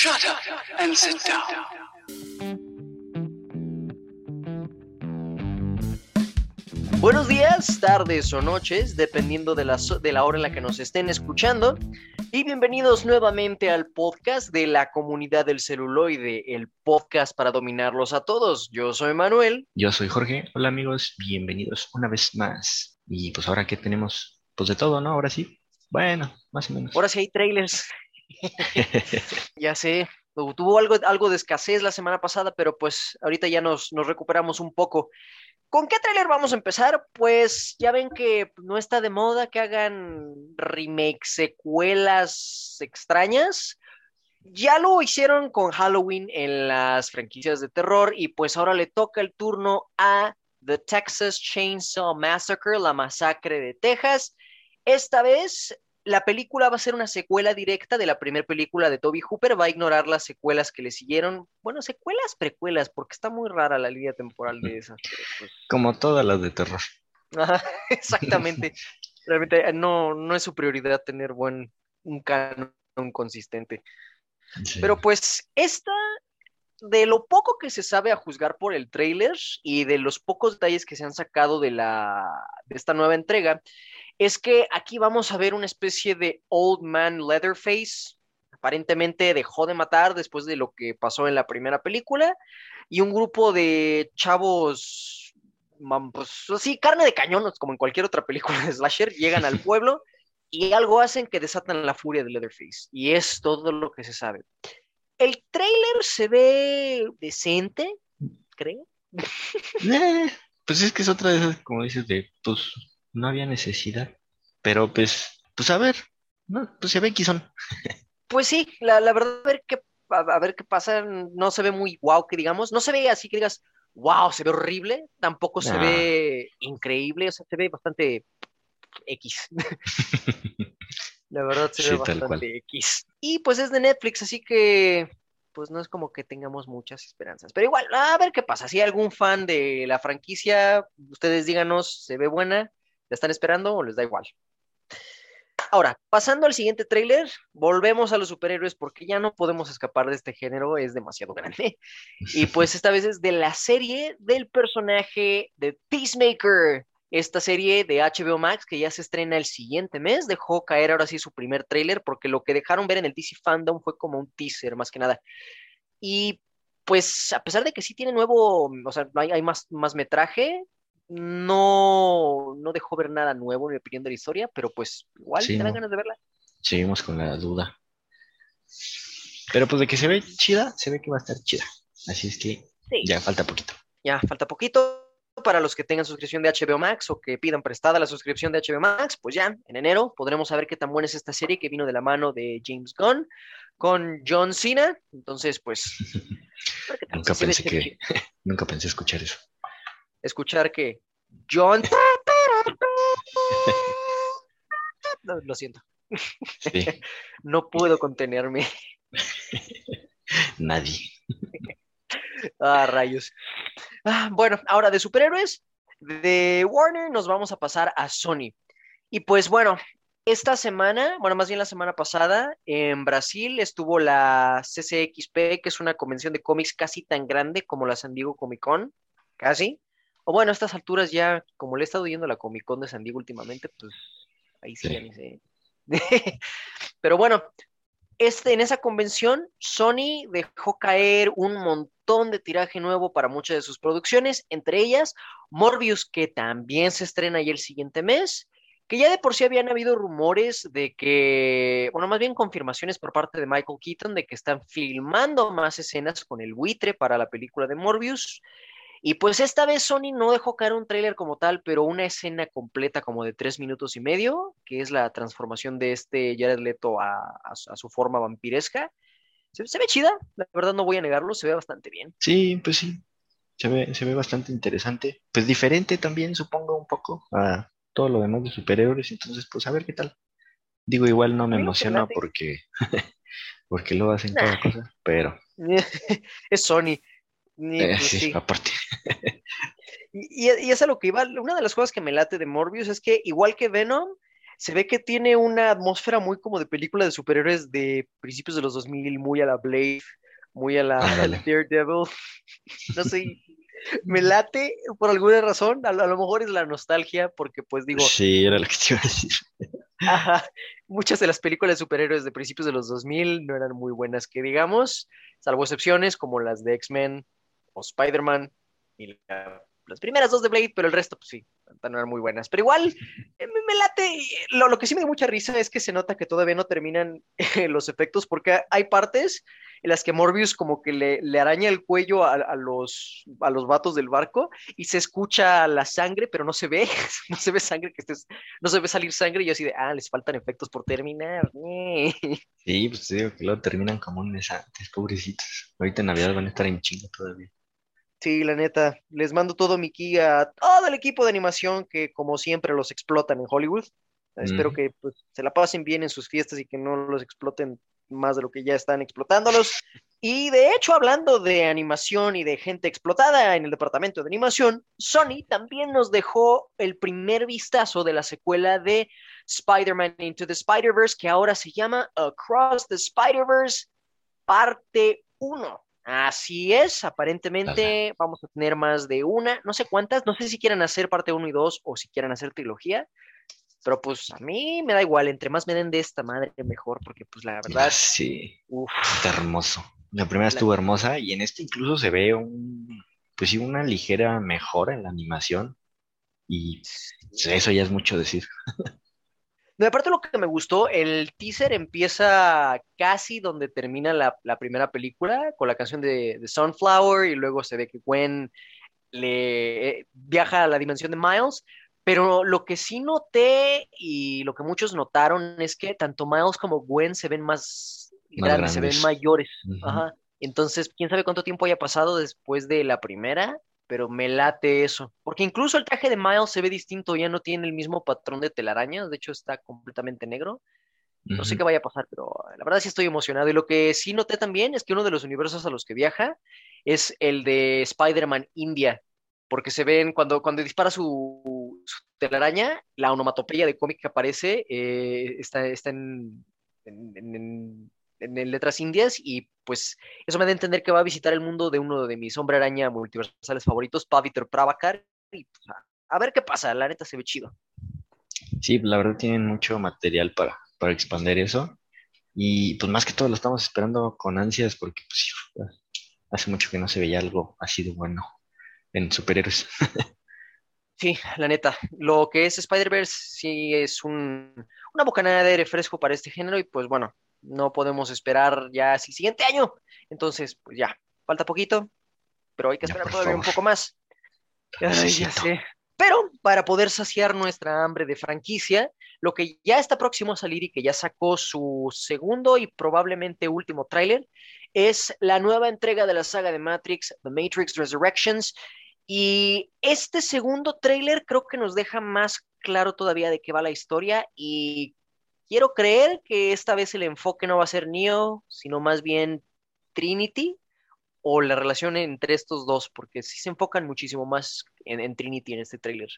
Shut up and sit down. Buenos días, tardes o noches, dependiendo de la, so- de la hora en la que nos estén escuchando. Y bienvenidos nuevamente al podcast de la comunidad del celuloide, el podcast para dominarlos a todos. Yo soy Manuel. Yo soy Jorge. Hola amigos, bienvenidos una vez más. Y pues ahora que tenemos, pues de todo, ¿no? Ahora sí. Bueno, más o menos. Ahora sí hay trailers. Ya sé, tu- tuvo algo, algo de escasez la semana pasada, pero pues ahorita ya nos, nos recuperamos un poco. ¿Con qué tráiler vamos a empezar? Pues ya ven que no está de moda que hagan remakes, secuelas extrañas. Ya lo hicieron con Halloween en las franquicias de terror y pues ahora le toca el turno a The Texas Chainsaw Massacre, la masacre de Texas. Esta vez la película va a ser una secuela directa de la primera película de Toby Hooper, va a ignorar las secuelas que le siguieron. Bueno, secuelas, precuelas, porque está muy rara la línea temporal de esas. pues, Como todas las de terror. Ajá, exactamente. Realmente eh, no, no es su prioridad tener buen, un canon consistente. Sí. Pero pues esta, de lo poco que se sabe a juzgar por el tráiler y de los pocos detalles que se han sacado de, la, de esta nueva entrega, es que aquí vamos a ver una especie de Old Man Leatherface. Aparentemente dejó de matar después de lo que pasó en la primera película y un grupo de chavos, pues así, carne de cañón, como en cualquier otra película de slasher, llegan al pueblo y algo hacen que desatan la furia de Leatherface. Y es todo lo que se sabe. El tráiler se ve decente, creo. Eh, pues es que es otra de esas, como dices, de pues no había necesidad. Pero pues, pues a ver, no, pues se ve que son. Pues sí, la, la verdad, a ver qué, a, ver qué pasa, no se ve muy guau, que digamos, no se ve así que digas, wow, se ve horrible, tampoco se ve increíble, o sea, se ve bastante X. La verdad se Sí, ve bastante X. Y pues es de Netflix, así que pues no es como que tengamos muchas esperanzas. Pero igual, a ver qué pasa. Si hay algún fan de la franquicia, ustedes díganos, ¿se ve buena? ¿La están esperando o les da igual? Ahora, pasando al siguiente tráiler, volvemos a los superhéroes porque ya no podemos escapar de este género, es demasiado grande. Y pues esta vez es de la serie del personaje de Peacemaker. Esta serie de HBO Max que ya se estrena el siguiente mes dejó caer ahora sí su primer tráiler porque lo que dejaron ver en el DC Fandom fue como un teaser más que nada. Y pues a pesar de que sí tiene nuevo, o sea, hay, hay más, más metraje, no, no dejó ver nada nuevo en mi opinión de la historia, pero pues igual Sí, te dan no. ganas de verla. Seguimos con la duda. Pero pues de que se ve chida, se ve que va a estar chida. Así es que Sí. ya falta poquito. Ya falta poquito para los que tengan suscripción de HBO Max o que pidan prestada la suscripción de HBO Max, pues ya, en enero podremos saber qué tan buena es esta serie que vino de la mano de James Gunn con John Cena. Entonces, pues, Nunca pensé que, nunca pensé escuchar eso. Escuchar que John No, lo siento, Sí, no puedo contenerme. nadie. Ah, rayos. Ah, bueno, ahora de superhéroes, de Warner nos vamos a pasar a Sony. Y pues bueno, esta semana, bueno, más bien la semana pasada, en Brasil estuvo la CCXP, que es una convención de cómics casi tan grande como la San Diego Comic Con, casi. O bueno, a estas alturas ya, como le he estado yendo a la Comic Con de San Diego últimamente, pues ahí sí, Sí. ya ni sé. Pero bueno, este, en esa convención, Sony dejó caer un montón de tiraje nuevo para muchas de sus producciones, entre ellas Morbius, que también se estrena ya el siguiente mes, que ya de por sí habían habido rumores de que, bueno, más bien confirmaciones por parte de Michael Keaton de que están filmando más escenas con el buitre para la película de Morbius. Y pues esta vez Sony no dejó caer un tráiler como tal, pero una escena completa como de tres minutos y medio, que es la transformación de este Jared Leto a, a su- a su forma vampiresca. Se, se ve chida, la verdad no voy a negarlo, se ve bastante bien. Sí, pues sí. Se ve, se ve bastante interesante. Pues diferente también, supongo, un poco a todo lo demás de superhéroes. Entonces, pues a ver qué tal. Digo, igual no me emociona porque, porque lo hacen cada Nah. cosa, pero es Sony. Ni- eh, pues sí, sí. aparte. Y, y- y es a lo que iba. Una de las cosas que me late de Morbius es que, igual que Venom, se ve que tiene una atmósfera muy como de película de superhéroes de principios de los 2000, muy a la Blade, muy a la Ándale. Daredevil. No sé, me late por alguna razón, a, lo a lo mejor es la nostalgia, porque pues digo, Sí, era lo que te iba a decir. Ajá. Muchas de las películas de superhéroes de principios de los 2000 no eran muy buenas, que digamos, salvo excepciones como las de X-Men o Spider-Man y la- las primeras dos de Blade, pero el resto, pues sí, no eran muy buenas. Pero igual, eh, me, late. Lo, lo que sí me da mucha risa es que se nota que todavía no terminan eh, los efectos, porque hay partes en las que Morbius como que le, araña el cuello a, los, a los vatos del barco y se escucha la sangre, pero no se ve, no se ve sangre que estés no se ve salir sangre y yo así de, ah, les faltan efectos por terminar. ñe". Sí, pues digo que luego terminan como un mes antes, pobrecitos. Ahorita en Navidad van a estar en chinga todavía. Sí, la neta, les mando todo mi ki a todo el equipo de animación que como siempre los explotan en Hollywood. Espero que pues, se la pasen bien en sus fiestas y que no los exploten más de lo que ya están explotándolos. Y de hecho, hablando de animación y de gente explotada en el departamento de animación, Sony también nos dejó el primer vistazo de la secuela de Spider-Man Into the Spider-Verse, que ahora se llama Across the Spider-Verse, parte 1. Así es, aparentemente vamos a tener más de una, no sé cuántas, no sé si quieran hacer parte 1 y 2 o si quieran hacer trilogía, pero pues a mí me da igual, entre más me den de esta madre mejor, porque pues la verdad, Ah, Sí, uf, está hermoso. La primera estuvo hermosa y en este incluso se ve un, pues sí, una ligera mejora en la animación y eso ya es mucho decir. No, aparte lo que me gustó, el teaser empieza casi donde termina la, la primera película, con la canción de, de Sunflower, y luego se ve que Gwen le eh, viaja a la dimensión de Miles. Pero lo que sí noté y lo que muchos notaron es que tanto Miles como Gwen se ven más, Más grandes, se ven mayores. Ajá. Entonces, quién sabe cuánto tiempo haya pasado después de la primera, pero me late eso. Porque incluso el traje de Miles se ve distinto, ya no tiene el mismo patrón de telarañas, de hecho está completamente negro. No sé qué vaya a pasar, pero la verdad sí estoy emocionado. Y lo que sí noté también es que uno de los universos a los que viaja es el de Spider-Man India, porque se ven cuando, cuando dispara su, su telaraña, la onomatopeya de cómic que aparece eh, está, está en, en- en- en- en letras indias y pues eso me da a entender que va a visitar el mundo de uno de mis hombre araña multiversales favoritos, Pavitr Pravakar, y pues, a, a ver qué pasa, la neta se ve chido. Sí, la verdad tienen mucho material para, para expandir eso. Y pues más que todo lo estamos esperando con ansias porque pues, hace mucho que no se veía algo así de bueno en superhéroes. Sí, la neta. Lo que es Spider-Verse sí es un, una bocanada de aire fresco para este género y pues bueno, no podemos esperar ya el siguiente año. Entonces, pues ya, falta poquito, pero hay que esperar todavía un poco más. Ay, ya sé. Pero para poder saciar nuestra hambre de franquicia, lo que ya está próximo a salir y que ya sacó su segundo y probablemente último tráiler es la nueva entrega de la saga de Matrix, The Matrix Resurrections. Y este segundo tráiler creo que nos deja más claro todavía de qué va la historia y quiero creer que esta vez el enfoque no va a ser Neo, sino más bien Trinity o la relación entre estos dos, porque sí se enfocan muchísimo más en, en Trinity en este tráiler.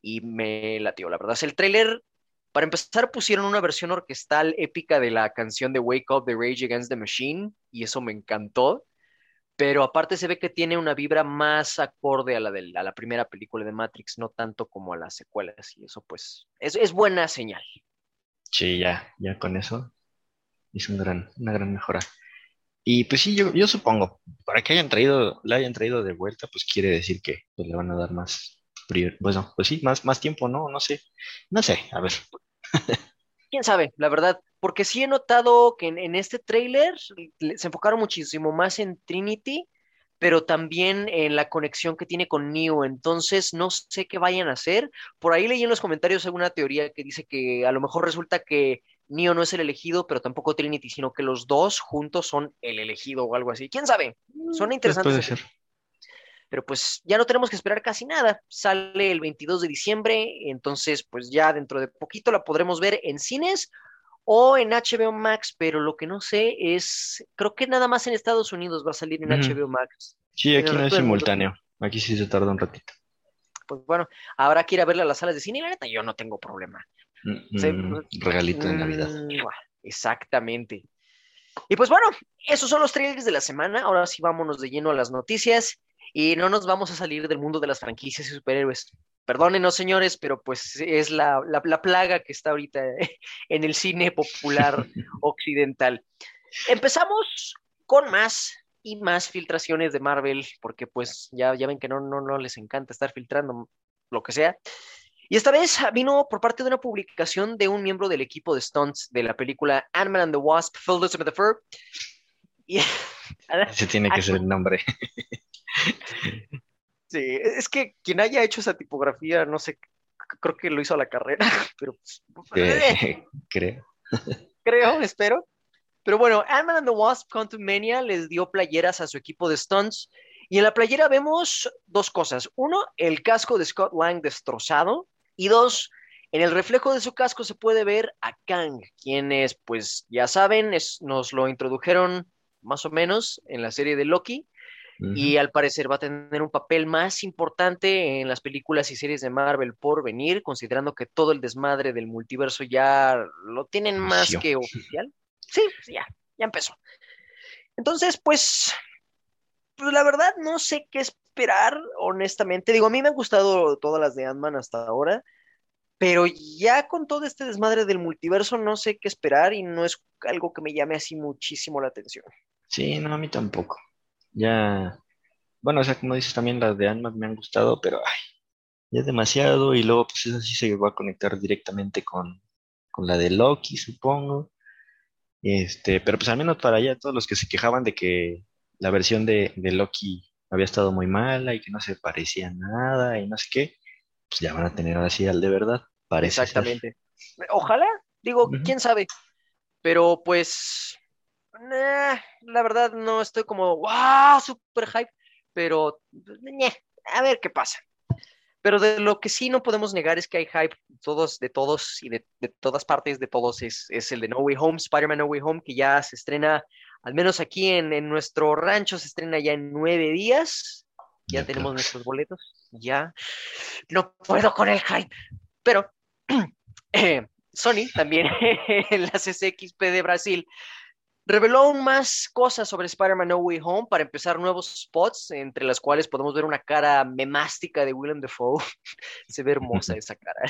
Y me latió, la verdad. Es el tráiler, para empezar, pusieron una versión orquestal épica de la canción de Wake Up de Rage Against the Machine, y eso me encantó. Pero aparte se ve que tiene una vibra más acorde a la, de, a la primera película de Matrix, no tanto como a las secuelas, y eso pues es, es buena señal. Sí, ya, ya con eso es un gran, una gran mejora. Y pues sí, yo, yo supongo, para que hayan traído, la hayan traído de vuelta, pues quiere decir que pues, le van a dar más prior, bueno, pues sí, más, más tiempo, ¿no? No sé, no sé, a ver. quién sabe, la verdad, porque sí he notado que en, en este tráiler le- se enfocaron muchísimo más en Trinity, pero también en la conexión que tiene con Neo, entonces no sé qué vayan a hacer. Por ahí leí en los comentarios alguna teoría que dice que a lo mejor resulta que Neo no es el elegido, pero tampoco Trinity, sino que los dos juntos son el elegido o algo así. ¿Quién sabe? Suena Pues interesante. puede ese ser. pero pues ya no tenemos que esperar casi nada. Sale el 22 de diciembre, entonces pues ya dentro de poquito la podremos ver en cines o en HBO Max, pero lo que no sé es, creo que nada más en Estados Unidos va a salir en. HBO Max. Sí, aquí no es simultáneo, aquí sí se tarda un ratito. Pues bueno, habrá que ir a verla a las salas de cine y la neta yo no tengo problema. Sí, un pues, regalito de Navidad. Mm, Exactamente. Y pues bueno, esos son los trailers de la semana. Ahora sí vámonos de lleno a las noticias y no nos vamos a salir del mundo de las franquicias y superhéroes. Perdónenos, señores, pero pues es la, la- la plaga que está ahorita en el cine popular occidental. Empezamos con más y más filtraciones de Marvel, porque pues ya, ya ven que no, no, no les encanta estar filtrando lo que sea. Y esta vez vino por parte de una publicación de un miembro del equipo de stunts de la película Ant-Man and the Wasp, Filled with the Fur. Y, Ese tiene que ser el nombre. sí, es que quien haya hecho esa tipografía, no sé, creo que lo hizo a la carrera, pero pues, Eh, creo. creo, espero. Pero bueno, Ant-Man and the Wasp Quantumania les dio playeras a su equipo de stunts. Y en la playera vemos dos cosas. Uno, el casco de Scott Lang destrozado. Y dos, en el reflejo de su casco se puede ver a Kang, quienes, pues ya saben, es- nos lo introdujeron más o menos en la serie de Loki. Y al parecer va a tener un papel más importante en las películas y series de Marvel por venir, considerando que todo el desmadre del multiverso ya lo tienen más que oficial. Sí, ya, ya empezó. Entonces, pues, pues la verdad no sé qué esperar, honestamente. Digo, a mí me han gustado todas las de Ant-Man hasta ahora, pero ya con todo este desmadre del multiverso no sé qué esperar y no es algo que me llame así muchísimo la atención. Sí, no, a mí tampoco. Ya, bueno, o sea, como dices, también las de Ant-Man me han gustado, pero ay, ya es demasiado y luego pues esa sí se va a conectar directamente con, con la de Loki, supongo. Este, pero pues al menos para allá todos los que se quejaban de que la versión de, de Loki había estado muy mala y que no se parecía a nada y no sé qué, pues ya van a tener ahora sí al de verdad, parece ser. Exactamente. Ojalá, digo, quién sabe. Pero pues, nah, la verdad no estoy como, wow, super hype, pero pues, ñe, a ver qué pasa. Pero de lo que sí no podemos negar es que hay hype todos, de todos y de, de todas partes de todos es, es el de No Way Home, Spider-Man No Way Home, que ya se estrena, al menos aquí en, en nuestro rancho, se estrena ya en nueve días. Ya Ya, tenemos claro. nuestros boletos. Ya no puedo con el hype. Pero eh, Sony también en la CCXP de Brasil reveló aún más cosas sobre Spider-Man No Way Home. Para empezar, nuevos spots, entre las cuales podemos ver una cara memástica de Willem Dafoe. Se ve hermosa esa cara.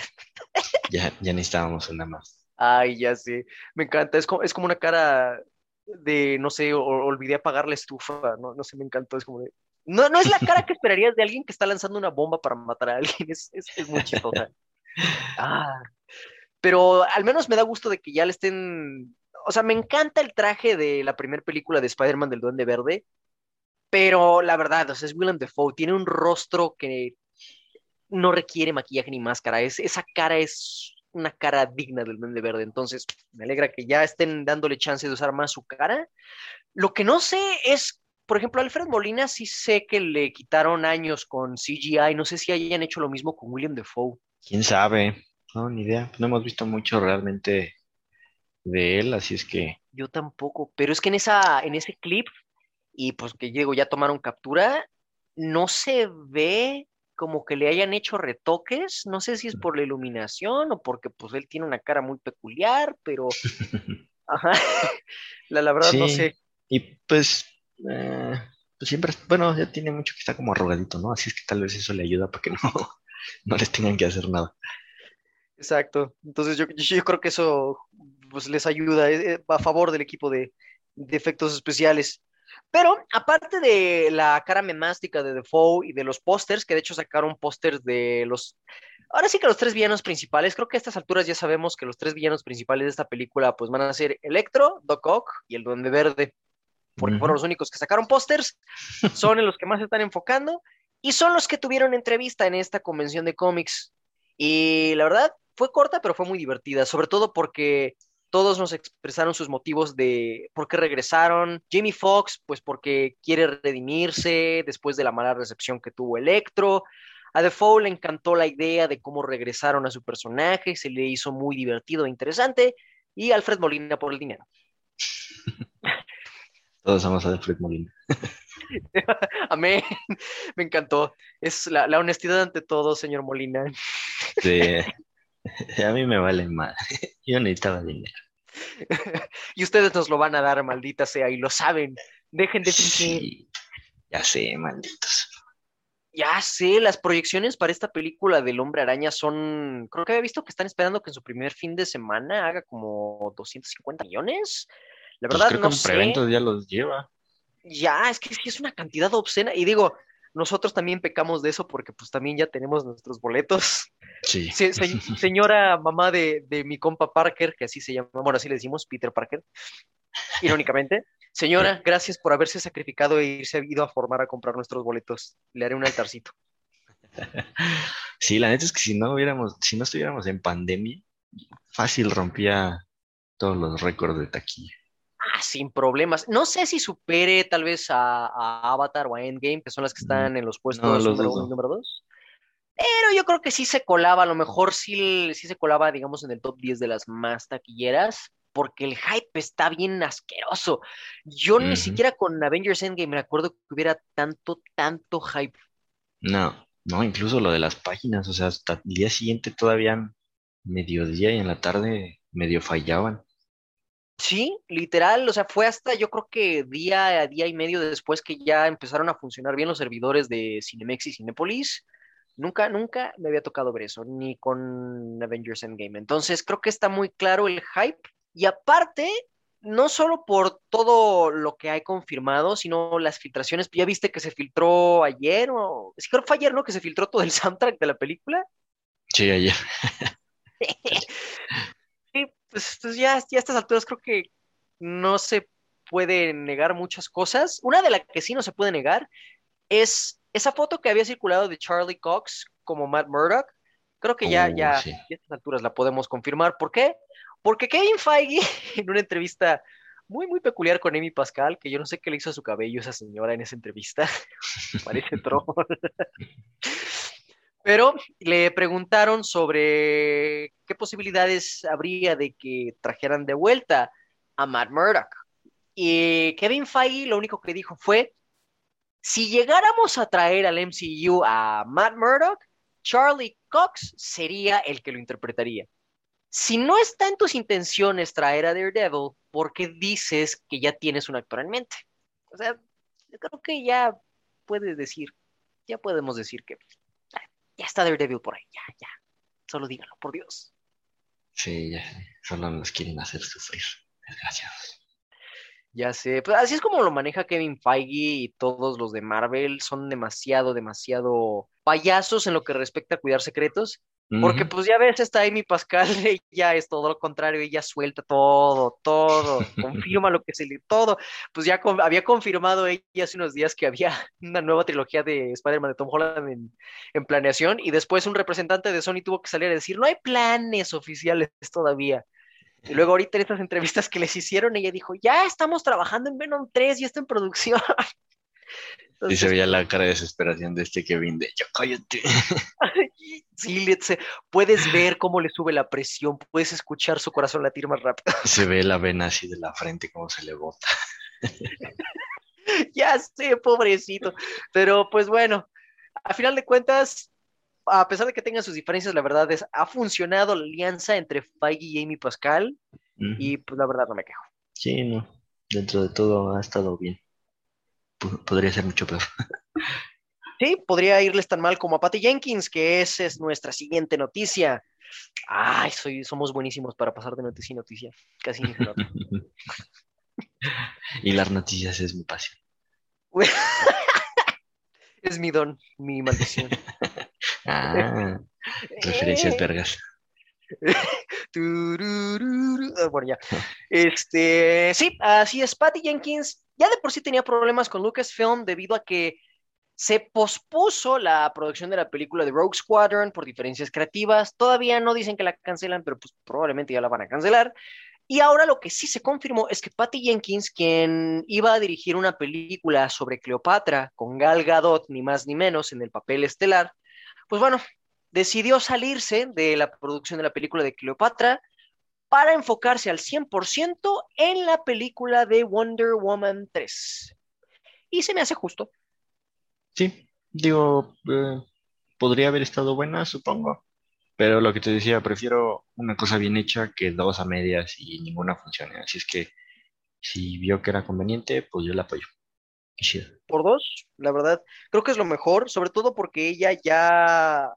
Ya, ya necesitábamos una más. Ay, ya sé. Me encanta. Es como, es como una cara de, no sé, o- olvidé apagar la estufa. No, no sé, me encantó. Es como de... No, no es la cara que esperarías de alguien que está lanzando una bomba para matar a alguien. Es, es, es muy chistosa. Ah, pero al menos me da gusto de que ya le estén. O sea, me encanta el traje de la primera película de Spider-Man del Duende Verde, pero la verdad, o sea, es Willem Dafoe, tiene un rostro que no requiere maquillaje ni máscara. Es, esa cara es una cara digna del Duende Verde. Entonces, me alegra que ya estén dándole chance de usar más su cara. Lo que no sé es, por ejemplo, Alfred Molina sí sé que le quitaron años con CGI. No sé si hayan hecho lo mismo con William Dafoe. ¿Quién sabe? No, ni idea. No hemos visto mucho realmente de él, así es que Yo tampoco, pero es que en esa, en ese clip, y pues que digo, ya tomaron captura, no se ve como que le hayan hecho retoques, no sé si es por la iluminación o porque pues él tiene una cara muy peculiar, pero ajá, la, la verdad no sé. Y pues, eh, pues siempre, bueno, ya tiene mucho que está como arrugadito, ¿no? Así es que tal vez eso le ayuda para que no, no les tengan que hacer nada. Exacto. Entonces yo, yo creo que eso pues, les ayuda eh, eh, a favor del equipo de, de efectos especiales. Pero aparte de la cara memástica de Defoe y de los pósters, que de hecho sacaron pósters de los... Ahora sí que los tres villanos principales, creo que a estas alturas ya sabemos que los tres villanos principales de esta película pues van a ser Electro, Doc Ock y el Duende Verde, porque fueron los únicos que sacaron pósters, son en los que más se están enfocando y son los que tuvieron entrevista en esta convención de cómics. Y la verdad, fue corta, pero fue muy divertida, sobre todo porque todos nos expresaron sus motivos de por qué regresaron. Jamie Foxx, pues porque quiere redimirse después de la mala recepción que tuvo Electro. A Defoe le encantó la idea de cómo regresaron a su personaje, se le hizo muy divertido e interesante. Y Alfred Molina por el dinero. Todos somos Alfred Molina. Amén. Me encantó. Es la, la honestidad ante todo, señor Molina. Sí. A mí me vale mal. Yo necesitaba dinero. y ustedes nos lo van a dar, maldita sea, y lo saben. Dejen de fingir. Sí, ya sé, malditos. Ya sé, las proyecciones para esta película del Hombre Araña son, creo que había visto que están esperando que en su primer fin de semana haga como 250 millones. La Pues verdad creo no que en sé. ya los lleva. Ya, es que sí es una cantidad obscena. Y digo, nosotros también pecamos de eso porque pues también ya tenemos nuestros boletos. Sí. Se- se- señora mamá de, de mi compa Parker, que así se llama, bueno, así le decimos, Peter Parker, irónicamente. Señora, gracias por haberse sacrificado e irse ido a formar a comprar nuestros boletos. Le haré un altarcito. Sí, la neta es que si no hubiéramos, si no estuviéramos en pandemia, fácil rompía todos los récords de taquilla. Ah, sin problemas. No sé si supere tal vez a, a Avatar o a Endgame, que son las que están en los puestos No, los número dudo. uno y número dos. Pero yo creo que sí se colaba, a lo mejor sí, sí se colaba, digamos, en el top 10 de las más taquilleras, porque el hype está bien asqueroso. Yo ni siquiera con Avengers Endgame me acuerdo que hubiera tanto, tanto hype. No, no, incluso lo de las páginas, o sea, hasta el día siguiente todavía mediodía y en la tarde medio fallaban. Sí, literal, o sea, fue hasta yo creo que día a día y medio después que ya empezaron a funcionar bien los servidores de Cinemex y Cinépolis. Nunca, nunca me había tocado ver eso, ni con Avengers Endgame. Entonces, creo que está muy claro el hype. Y aparte, no solo por todo lo que hay confirmado, sino las filtraciones. Ya viste que se filtró ayer, o sí, creo que fue ayer, ¿no? Que se filtró todo el soundtrack de la película. Sí, ayer. Pues, pues ya, ya a estas alturas creo que no se puede negar muchas cosas. Una de las que sí no se puede negar es esa foto que había circulado de Charlie Cox como Matt Murdock. Creo que ya, Uh, ya, sí. ya a estas alturas la podemos confirmar. ¿Por qué? Porque Kevin Feige, en una entrevista muy, muy peculiar con Amy Pascal, que yo no sé qué le hizo a su cabello esa señora en esa entrevista, parece troll. Pero le preguntaron sobre qué posibilidades habría de que trajeran de vuelta a Matt Murdock. Y Kevin Feige lo único que dijo fue, si llegáramos a traer al MCU a Matt Murdock, Charlie Cox sería el que lo interpretaría. Si no está en tus intenciones traer a Daredevil, ¿por qué dices que ya tienes un actor en mente? O sea, yo creo que ya puedes decir, ya podemos decir que ya está Daredevil por ahí, ya, ya. Solo díganlo, por Dios. Sí, ya sé. Solo nos quieren hacer sufrir. Desgraciados. Ya sé, pues así es como lo maneja Kevin Feige y todos los de Marvel, son demasiado, demasiado payasos en lo que respecta a cuidar secretos, porque pues ya ves, esta Amy Pascal, ella es todo lo contrario, ella suelta todo, todo, confirma lo que se le, todo, pues ya con- había confirmado ella hace unos días que había una nueva trilogía de Spider-Man de Tom Holland en, en planeación, y después un representante de Sony tuvo que salir a decir, no hay planes oficiales todavía. Y luego ahorita en estas entrevistas que les hicieron, ella dijo, ya estamos trabajando en Venom 3, ya está en producción. Sí se veía la cara de desesperación de este Kevin de yo cállate. sí, se- puedes ver cómo le sube la presión, puedes escuchar su corazón latir más rápido. Se ve la vena así de la frente como se le bota. ya sé, pobrecito. Pero pues bueno, a final de cuentas, a pesar de que tengan sus diferencias, la verdad es, ha funcionado la alianza entre Feige y Amy Pascal, y pues la verdad no me quejo. Sí, no. Dentro de todo ha estado bien. Podría ser mucho peor. Sí, podría irles tan mal como a Patty Jenkins, que esa es nuestra siguiente noticia. Ay, soy, somos buenísimos para pasar de noticia en noticia. Casi ni y las noticias es mi pasión. Es mi don, mi maldición. Ah, referencias Eh, vergas. Ah, Bueno, ya. Este, sí, así es. Patty Jenkins ya de por sí tenía problemas con Lucasfilm debido a que se pospuso la producción de la película de Rogue Squadron por diferencias creativas. Todavía no dicen que la cancelan, pero pues probablemente ya la van a cancelar. Y ahora lo que sí se confirmó es que Patty Jenkins, quien iba a dirigir una película sobre Cleopatra con Gal Gadot, ni más ni menos, en el papel estelar, pues bueno, decidió salirse de la producción de la película de Cleopatra para enfocarse al 100% en la película de Wonder Woman 3. Y se me hace justo. Sí, digo, eh, podría haber estado buena, supongo. Pero lo que te decía, prefiero una cosa bien hecha que dos a medias y ninguna funcione. Así es que si vio que era conveniente, pues yo la apoyo. Por dos, la verdad, creo que es lo mejor, sobre todo porque ella ya,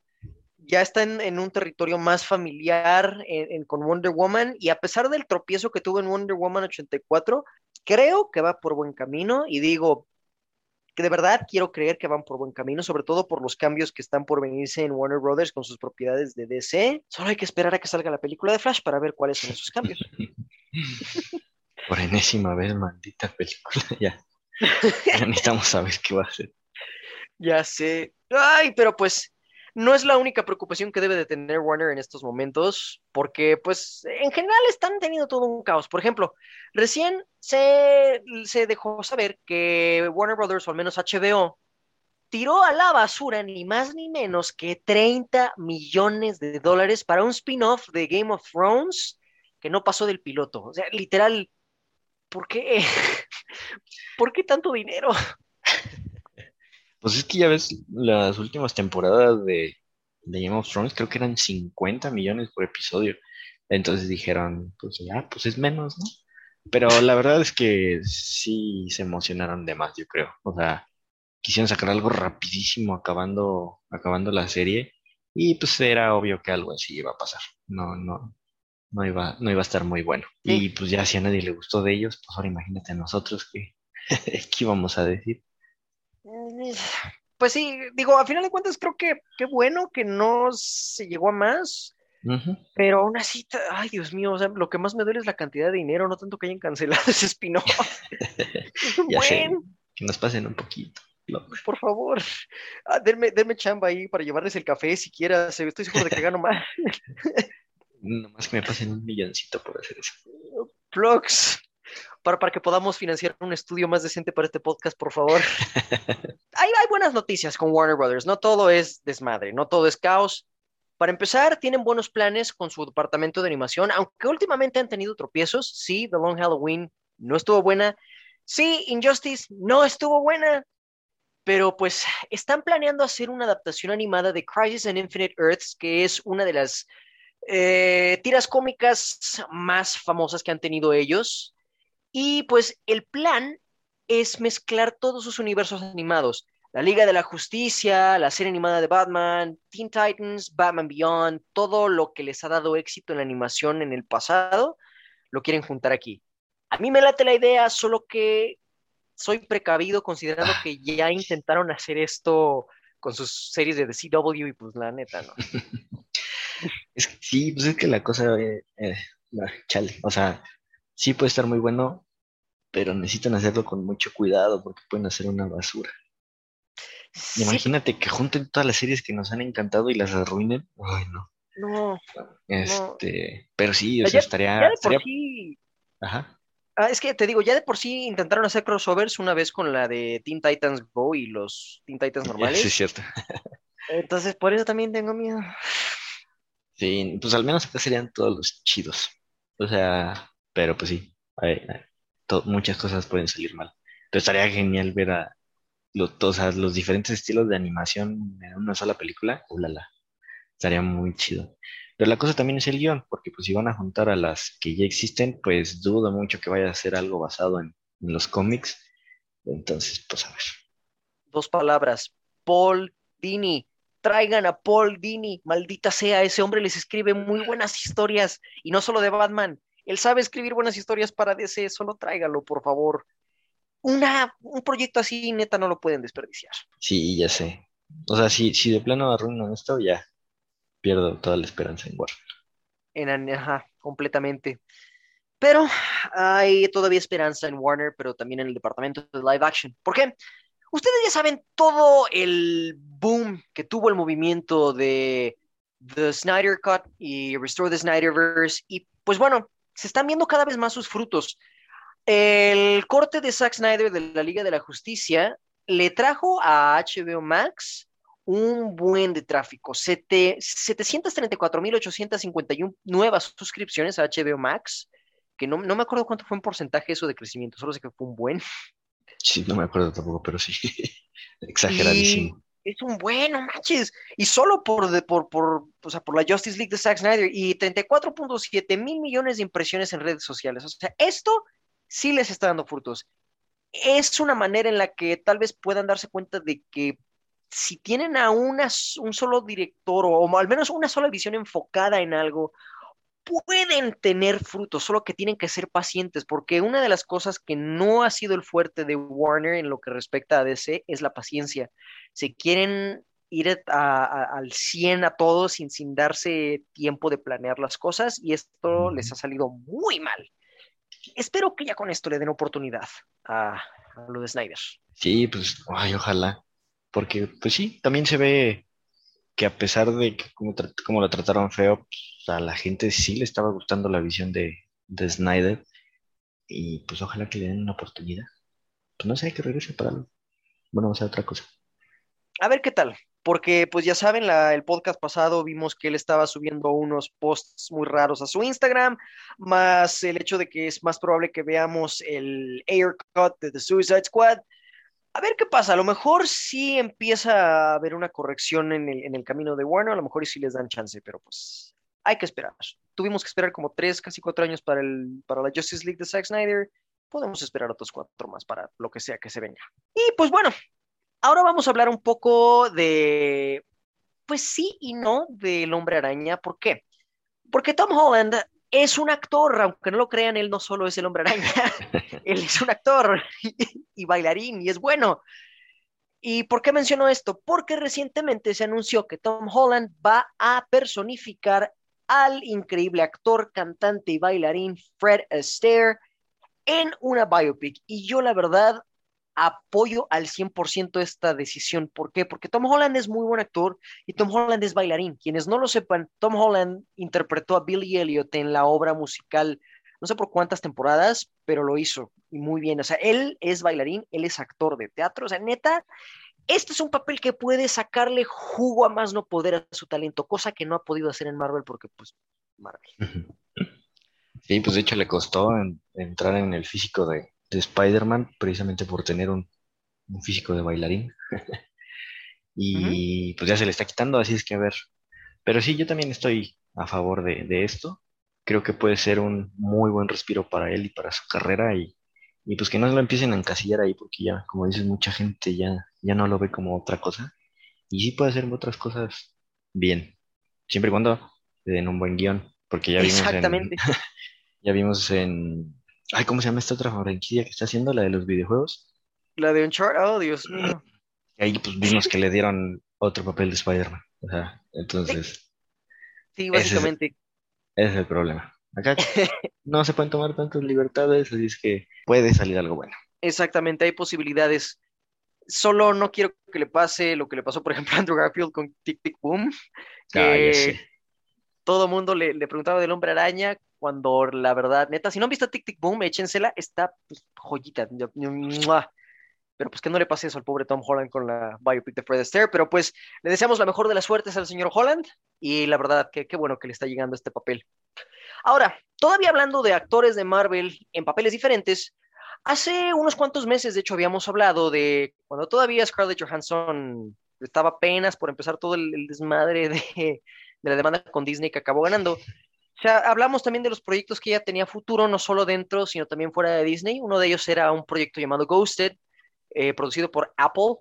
ya está en, en un territorio más familiar en- en- con Wonder Woman y a pesar del tropiezo que tuvo en Wonder Woman 84, creo que va por buen camino y digo que de verdad quiero creer que van por buen camino, sobre todo por los cambios que están por venirse en Warner Brothers con sus propiedades de DC. Solo hay que esperar a que salga la película de Flash para ver cuáles son esos cambios. Por enésima vez, maldita película. Ya, ya necesitamos saber qué va a hacer. Ya sé. Ay, pero pues no es la única preocupación que debe de tener Warner en estos momentos, porque pues en general están teniendo todo un caos. Por ejemplo, recién se, se dejó saber que Warner Brothers, o al menos HBO, tiró a la basura ni más ni menos que 30 millones de dólares para un spin-off de Game of Thrones que no pasó del piloto. O sea, literal, ¿por qué? ¿Por qué tanto dinero? Pues es que ya ves, las últimas temporadas de, de Game of Thrones creo que eran 50 millones por episodio. Entonces dijeron, pues ya, pues es menos, ¿no? Pero la verdad es que sí se emocionaron de más, yo creo. O sea, quisieron sacar algo rapidísimo acabando, acabando la serie. Y pues era obvio que algo así iba a pasar. No, no, no iba, no iba a estar muy bueno. Sí. Y pues ya si a nadie le gustó de ellos, pues ahora imagínate a nosotros que, ¿qué íbamos a decir? Pues sí, digo, a final de cuentas creo que qué bueno que no se llegó a más, Ujú. pero aún así, ay Dios mío, o sea, lo que más me duele es la cantidad de dinero, no tanto que hayan cancelado ese spin-off. Es un Ya sé, buen, que nos pasen un poquito. Por favor, Ah, denme, denme chamba ahí para llevarles el café siquiera, se- estoy seguro de que gano más. Nomás que me pasen un milloncito por hacer eso. Plugs, para, para que podamos financiar un estudio más decente para este podcast, por favor. hay, hay buenas noticias con Warner Brothers. No todo es desmadre, no todo es caos. Para empezar, tienen buenos planes con su departamento de animación, aunque últimamente han tenido tropiezos. Sí, The Long Halloween no estuvo buena. Sí, Injustice no estuvo buena. Pero pues están planeando hacer una adaptación animada de Crisis on Infinite Earths, que es una de las eh, tiras cómicas más famosas que han tenido ellos. Y pues el plan es mezclar todos sus universos animados. La Liga de la Justicia, la serie animada de Batman, Teen Titans, Batman Beyond, todo lo que les ha dado éxito en la animación en el pasado, lo quieren juntar aquí. A mí me late la idea, solo que soy precavido considerando que ya intentaron hacer esto con sus series de The CW y pues la neta, ¿no? Es que sí, pues es que la cosa, eh, eh, chale, o sea, sí puede estar muy bueno, pero necesitan hacerlo con mucho cuidado porque pueden hacer una basura. Sí, Imagínate que junten todas las series que nos han encantado y las arruinen. Ay, no. no, Este, pero sí, o Ya- sea, ya estaría, de por estaría- sí ajá. Ah, es que te digo, ya de por sí intentaron hacer crossovers una vez con la de Teen Titans Go y los Teen Titans normales. Sí, es cierto. Entonces, por eso también tengo miedo. Sí, pues al menos acá serían todos los chidos. O sea, pero pues sí, hay- to- muchas cosas pueden salir mal. Pero estaría genial ver a los diferentes estilos de animación en una sola película. Ulala, estaría muy chido. Pero la cosa también es el guion, porque pues si van a juntar a las que ya existen, pues dudo mucho que vaya a ser algo basado en, en los cómics. Entonces, pues a ver. Dos palabras. Paul Dini. Traigan a Paul Dini. Maldita sea, ese hombre les escribe muy buenas historias. Y no solo de Batman. Él sabe escribir buenas historias para DC. Solo tráigalo, por favor. Una, un proyecto así, neta, no lo pueden desperdiciar. Sí, ya sé. O sea, si, si de plano arruinan esto, ya pierdo toda la esperanza en Warner. En, ajá, completamente. Pero hay todavía esperanza en Warner, pero también en el departamento de live action. ¿Por qué? Ustedes ya saben todo el boom que tuvo el movimiento de The Snyder Cut y Restore the Snyderverse. Y pues bueno, se están viendo cada vez más sus frutos. El corte de Zack Snyder de la Liga de la Justicia le trajo a HBO Max un buen de tráfico. Sete- 734.851 nuevas suscripciones a HBO Max, que no, no me acuerdo cuánto fue en porcentaje eso de crecimiento, solo sé que fue un buen. Sí, no me acuerdo tampoco, pero sí. Exageradísimo. Es un bueno, manches. Y solo por, de, por, por, o sea, por la Justice League de Zack Snyder y 34.7 mil millones de impresiones en redes sociales. O sea, esto sí les está dando frutos. Es una manera en la que tal vez puedan darse cuenta de que si tienen a una, un solo director o, o al menos una sola visión enfocada en algo, pueden tener frutos, solo que tienen que ser pacientes, porque una de las cosas que no ha sido el fuerte de Warner en lo que respecta a DC es la paciencia. Se quieren ir al 100 a todos sin, sin darse tiempo de planear las cosas y esto les ha salido muy mal. Espero que ya con esto le den oportunidad a, a lo de Snyder. Sí, pues, ay, ojalá, porque pues sí, también se ve que a pesar de que como, como lo trataron feo, pues, a la gente sí le estaba gustando la visión de, de Snyder y pues ojalá que le den una oportunidad. Pues no sé, que regrese para algo. Bueno, vamos a otra cosa. A ver qué tal, porque pues ya saben, la, el podcast pasado vimos que él estaba subiendo unos posts muy raros a su Instagram, más el hecho de que es más probable que veamos el air cut de The Suicide Squad a ver qué pasa. A lo mejor sí empieza a haber una corrección en el, en el camino de Warner, a lo mejor sí les dan chance, pero pues hay que esperar. Tuvimos que esperar como tres, casi cuatro años para, el, para la Justice League de Zack Snyder. Podemos esperar otros cuatro más para lo que sea que se venga. Y pues bueno, ahora vamos a hablar un poco de, pues sí y no, del hombre araña. ¿Por qué? Porque Tom Holland es un actor, aunque no lo crean, él no solo es el hombre araña, él es un actor y, bailarín y es bueno. ¿Y por qué menciono esto? Porque recientemente se anunció que Tom Holland va a personificar al increíble actor, cantante y bailarín Fred Astaire en una biopic. Y yo la verdad apoyo al 100% esta decisión. ¿Por qué? Porque Tom Holland es muy buen actor y Tom Holland es bailarín. Quienes no lo sepan, Tom Holland interpretó a Billy Elliot en la obra musical, no sé por cuántas temporadas, pero lo hizo y muy bien. O sea, él es bailarín, él es actor de teatro. O sea, neta, este es un papel que puede sacarle jugo a más no poder a su talento, cosa que no ha podido hacer en Marvel porque, pues, Marvel. Sí, pues de hecho le costó entrar en el físico de, de Spider-Man precisamente por tener un, físico de bailarín. y pues ya se le está quitando, así es que a ver. Pero sí, yo también estoy a favor de, esto. Creo que puede ser un muy buen respiro para él y para su carrera y, pues que no lo empiecen a encasillar ahí porque ya, como dices, mucha gente ya, ya no lo ve como otra cosa. Y sí puede hacer otras cosas bien, siempre y cuando le den un buen guion, porque ya vimos Exactamente. ya vimos en Ay, ¿cómo se llama esta otra franquicia que está haciendo? La de los videojuegos. La de Uncharted, oh Dios mío. ahí pues vimos que le dieron otro papel de Spider-Man. O sea, entonces. Sí, básicamente. Ese es, el problema. Acá no se pueden tomar tantas libertades, así es que puede salir algo bueno. Exactamente, hay posibilidades. Solo no quiero que le pase lo que le pasó, por ejemplo, a Andrew Garfield con Tic Tic Boom. Que ah, todo el mundo le, le preguntaba del hombre araña, cuando la verdad, neta, si no han visto Tic Tic Boom, échensela, está pues, joyita. Pero pues que no le pase eso al pobre Tom Holland con la biopic de Fred Astaire, pero pues le deseamos la mejor de las suertes al señor Holland y la verdad que qué bueno que le está llegando este papel. Ahora, todavía hablando de actores de Marvel en papeles diferentes, hace unos cuantos meses, de hecho, habíamos hablado de cuando todavía Scarlett Johansson estaba apenas por empezar todo el, el desmadre de, de la demanda con Disney que acabó ganando. O sea, hablamos también de los proyectos que ella tenía futuro, no solo dentro, sino también fuera de Disney. Uno de ellos era un proyecto llamado Ghosted, eh, producido por Apple,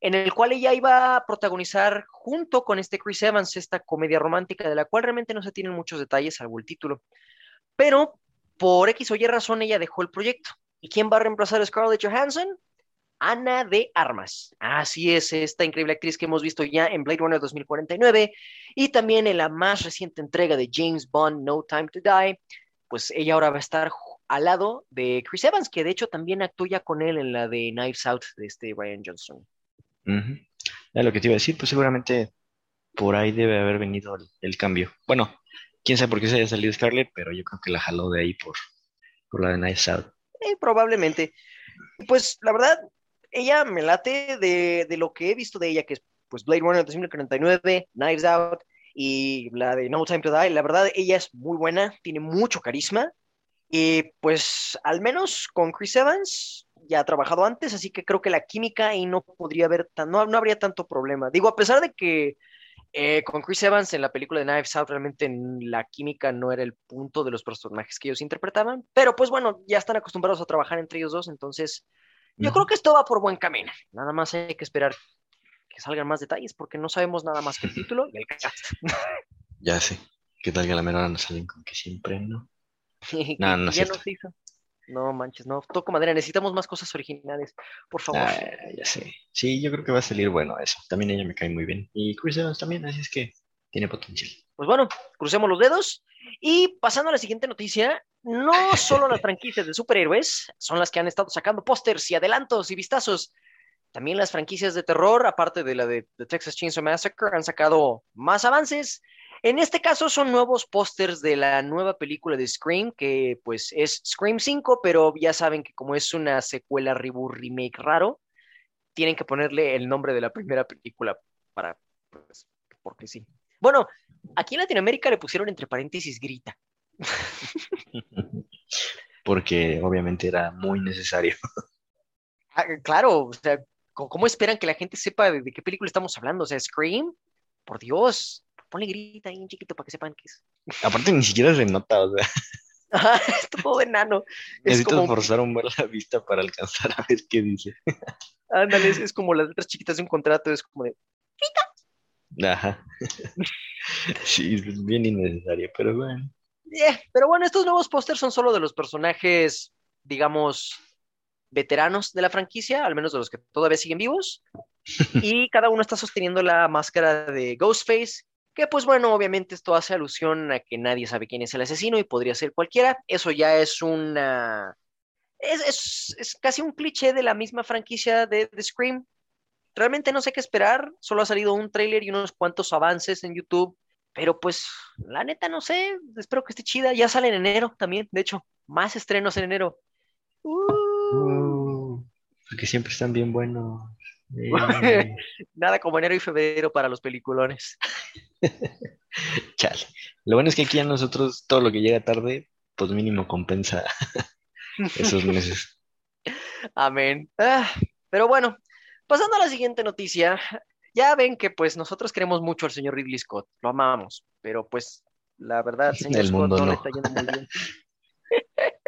en el cual ella iba a protagonizar junto con este Chris Evans esta comedia romántica, de la cual realmente no se tienen muchos detalles, salvo el título. Pero por X o Y razón ella dejó el proyecto. ¿Y quién va a reemplazar a Scarlett Johansson? Ana de Armas. Así es, esta increíble actriz que hemos visto ya en Blade Runner 2049 y también en la más reciente entrega de James Bond, No Time to Die. Pues ella ahora va a estar al lado de Chris Evans, que de hecho también actuó ya con él en la de Knives Out de este Ryan Johnson. lo que te iba a decir, pues seguramente por ahí debe haber venido el, cambio. Bueno, quién sabe por qué se haya salido Scarlett, pero yo creo que la jaló de ahí por, por la de Knives Out. Eh, probablemente. Pues la verdad, ella me late de, de, lo que he visto de ella, que es pues Blade Runner 2049, Knives Out y la de No Time to Die. La verdad, ella es muy buena, tiene mucho carisma. Y pues al menos con Chris Evans ya ha trabajado antes, así que creo que la química ahí no podría haber, tan, no, no habría tanto problema. Digo, a pesar de que eh, con Chris Evans en la película de Knives Out realmente la química no era el punto de los personajes que ellos interpretaban, pero pues bueno, ya están acostumbrados a trabajar entre ellos dos, entonces yo creo que esto va por buen camino. Nada más hay que esperar que salgan más detalles porque no sabemos nada más que el título y el cast. Ya sé. ¿Qué tal que a la mera hora nos salen con que siempre no? No, no ya cierto. no se hizo. No manches, no, toco madera, necesitamos más cosas originales, por favor. Ah, ya sé. Sí, yo creo que va a salir bueno eso. También ella me cae muy bien. Y Chris Evans también, así es que tiene potencial. Pues bueno, crucemos los dedos. Y pasando a la siguiente noticia, no solo las franquicias de superhéroes son las que han estado sacando pósters y adelantos y vistazos. También las franquicias de terror, aparte de la de, The Texas Chainsaw Massacre, han sacado más avances. En este caso son nuevos pósters de la nueva película de Scream, que pues es Scream 5, pero ya saben que como es una secuela, reboot, remake raro, tienen que ponerle el nombre de la primera película para, pues, porque sí. Bueno, aquí en Latinoamérica le pusieron entre paréntesis grita. Porque obviamente era muy necesario. Ah, claro, o sea, ¿cómo esperan que la gente sepa de, de qué película estamos hablando? O sea, Scream, por Dios, ponle grita ahí un chiquito para que sepan qué es. Aparte ni siquiera se nota, o sea, Ajá, es todo enano. Es necesitas como, forzar un ver la vista para alcanzar a ver qué dice. ándale, es, es como las letras chiquitas de un contrato, es como de, Ajá. Sí, es bien innecesario, pero bueno. "Eh", pero bueno, estos nuevos pósters son solo de los personajes, digamos, veteranos de la franquicia, al menos de los que todavía siguen vivos. y cada uno está sosteniendo la máscara de Ghostface, que pues bueno, obviamente esto hace alusión a que nadie sabe quién es el asesino y podría ser cualquiera. Eso ya es una... Es, es- es casi un cliché de la misma franquicia de, de Scream. Realmente no sé qué esperar, solo ha salido un tráiler y unos cuantos avances en YouTube, pero pues la neta no sé, espero que esté chida. Ya sale en enero también, de hecho, más estrenos en enero. Uh. Uh, porque siempre están bien buenos. Eh, Nada como enero y febrero para los peliculones. chale. Lo bueno es que aquí a nosotros todo lo que llega tarde, pues mínimo compensa esos meses. Amén. Ah, pero bueno, pasando a la siguiente noticia, ya ven que pues nosotros queremos mucho al señor Ridley Scott, lo amamos, pero pues la verdad, señor El Scott mundo no, le no. está yendo muy bien.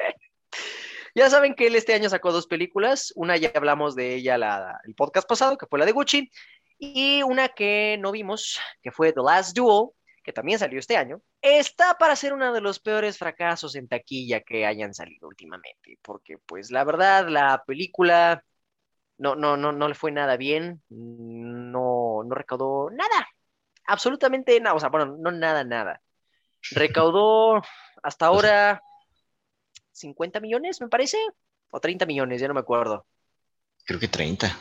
ya saben que él este año sacó dos películas, una ya hablamos de ella la- el podcast pasado, que fue la de Gucci, y una que no vimos, que fue The Last Duel, que también salió este año, está para ser uno de los peores fracasos en taquilla que hayan salido últimamente, porque pues la verdad la película no, no, no, no le fue nada bien, no, no recaudó nada, absolutamente nada, o sea, bueno, no nada, nada. Recaudó hasta ahora 50 millones, me parece, o 30 millones, ya no me acuerdo. Creo que 30.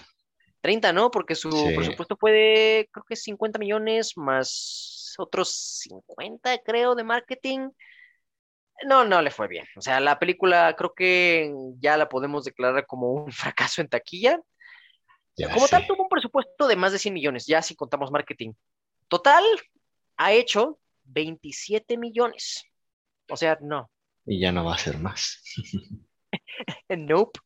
30, ¿no? Porque su Sí. presupuesto fue de, creo que 50 millones más otros 50, creo, de marketing. No, no le fue bien. O sea, la película creo que ya la podemos declarar como un fracaso en taquilla. Ya Como sé. tal, tuvo un presupuesto de más de 100 millones, ya si contamos marketing. Total, ha hecho 27 millones. O sea, no, Y ya no va a ser más. nope.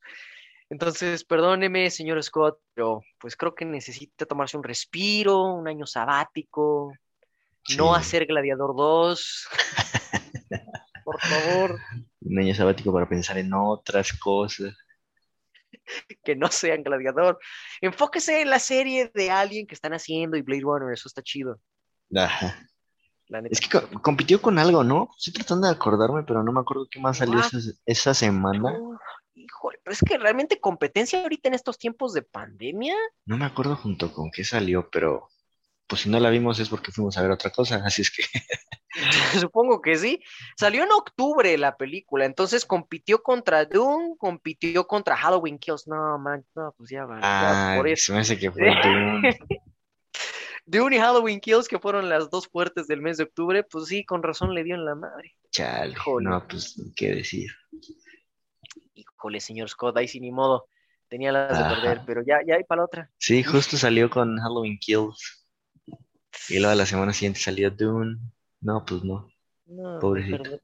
Entonces, perdóneme, señor Scott, pero pues creo que necesita tomarse un respiro, un año sabático, no hacer Gladiador 2. Por favor, Un año sabático para pensar en otras cosas. que no sean Gladiador. Enfóquese en la serie de Alien que están haciendo y Blade Runner, eso está chido, Ajá. la neta. Es que co- compitió con algo, ¿no? Estoy tratando de acordarme, pero no me acuerdo qué más salió Ah. esa, esa semana. Uf, híjole, pero es que realmente competencia ahorita en estos tiempos de pandemia. No me acuerdo junto con qué salió, pero pues si no la vimos es porque fuimos a ver otra cosa, así es que Supongo que sí. Salió en octubre la película, entonces compitió contra Doom, compitió contra Halloween Kills. No, man, no, pues ya va. ah, por eso. se me hace que fue Dune. Dune y Halloween Kills, que fueron las dos fuertes del mes de octubre, pues sí, con razón le dio en la madre. Chale, Híjole. no, pues qué decir. Híjole, señor Scott, ahí sí ni modo. Tenía las de perder, pero ya, ya hay para la otra. Sí, justo salió con Halloween Kills. Y luego a la semana siguiente salió Dune. No, pues no. No, Pobrecito.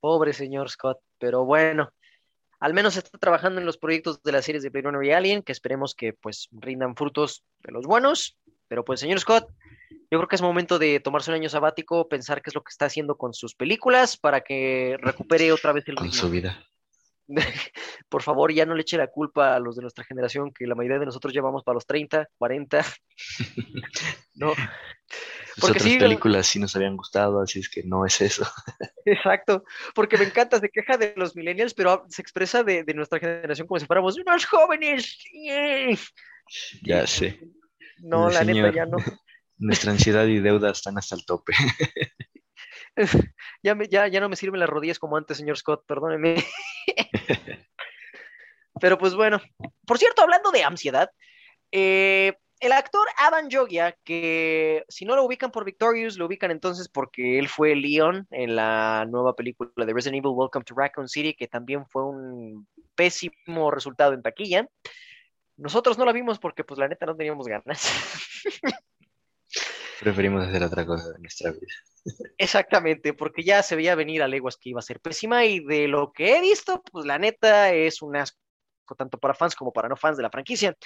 Pobre señor Scott, pero bueno. al menos está trabajando en los proyectos de las series de Blade Runner y Alien, que esperemos que pues rindan frutos de los buenos. Pero pues, señor Scott, yo creo que es momento de tomarse un año sabático, pensar qué es lo que está haciendo con sus películas para que recupere otra vez el Con ritmo. su vida. Por favor, ya no le eche la culpa a los de nuestra generación, que la mayoría de nosotros llevamos para los 30, 40. No, Porque otras sí, películas sí nos habían gustado, así es que no es eso. exacto. Porque me encanta, se queja de los millennials, pero se expresa de, de nuestra generación como si fuéramos unos jóvenes. Ya sé. No, El la neta, ya no. Nuestra ansiedad y deuda están hasta el tope. Ya, me- ya, ya no me sirven las rodillas como antes, señor Scott, perdóneme. Pero pues bueno, por cierto, hablando de ansiedad, eh, el actor Avan Jogia, que si no lo ubican por Victorious, lo ubican entonces porque él fue Leon en la nueva película de Resident Evil Welcome to Raccoon City, que también fue un pésimo resultado en taquilla. Nosotros no la vimos porque pues la neta no teníamos ganas. Preferimos hacer otra cosa de nuestra vida. Exactamente, porque ya se veía venir a leguas que iba a ser pésima y de lo que he visto, pues la neta es un asco tanto para fans como para no fans de la franquicia.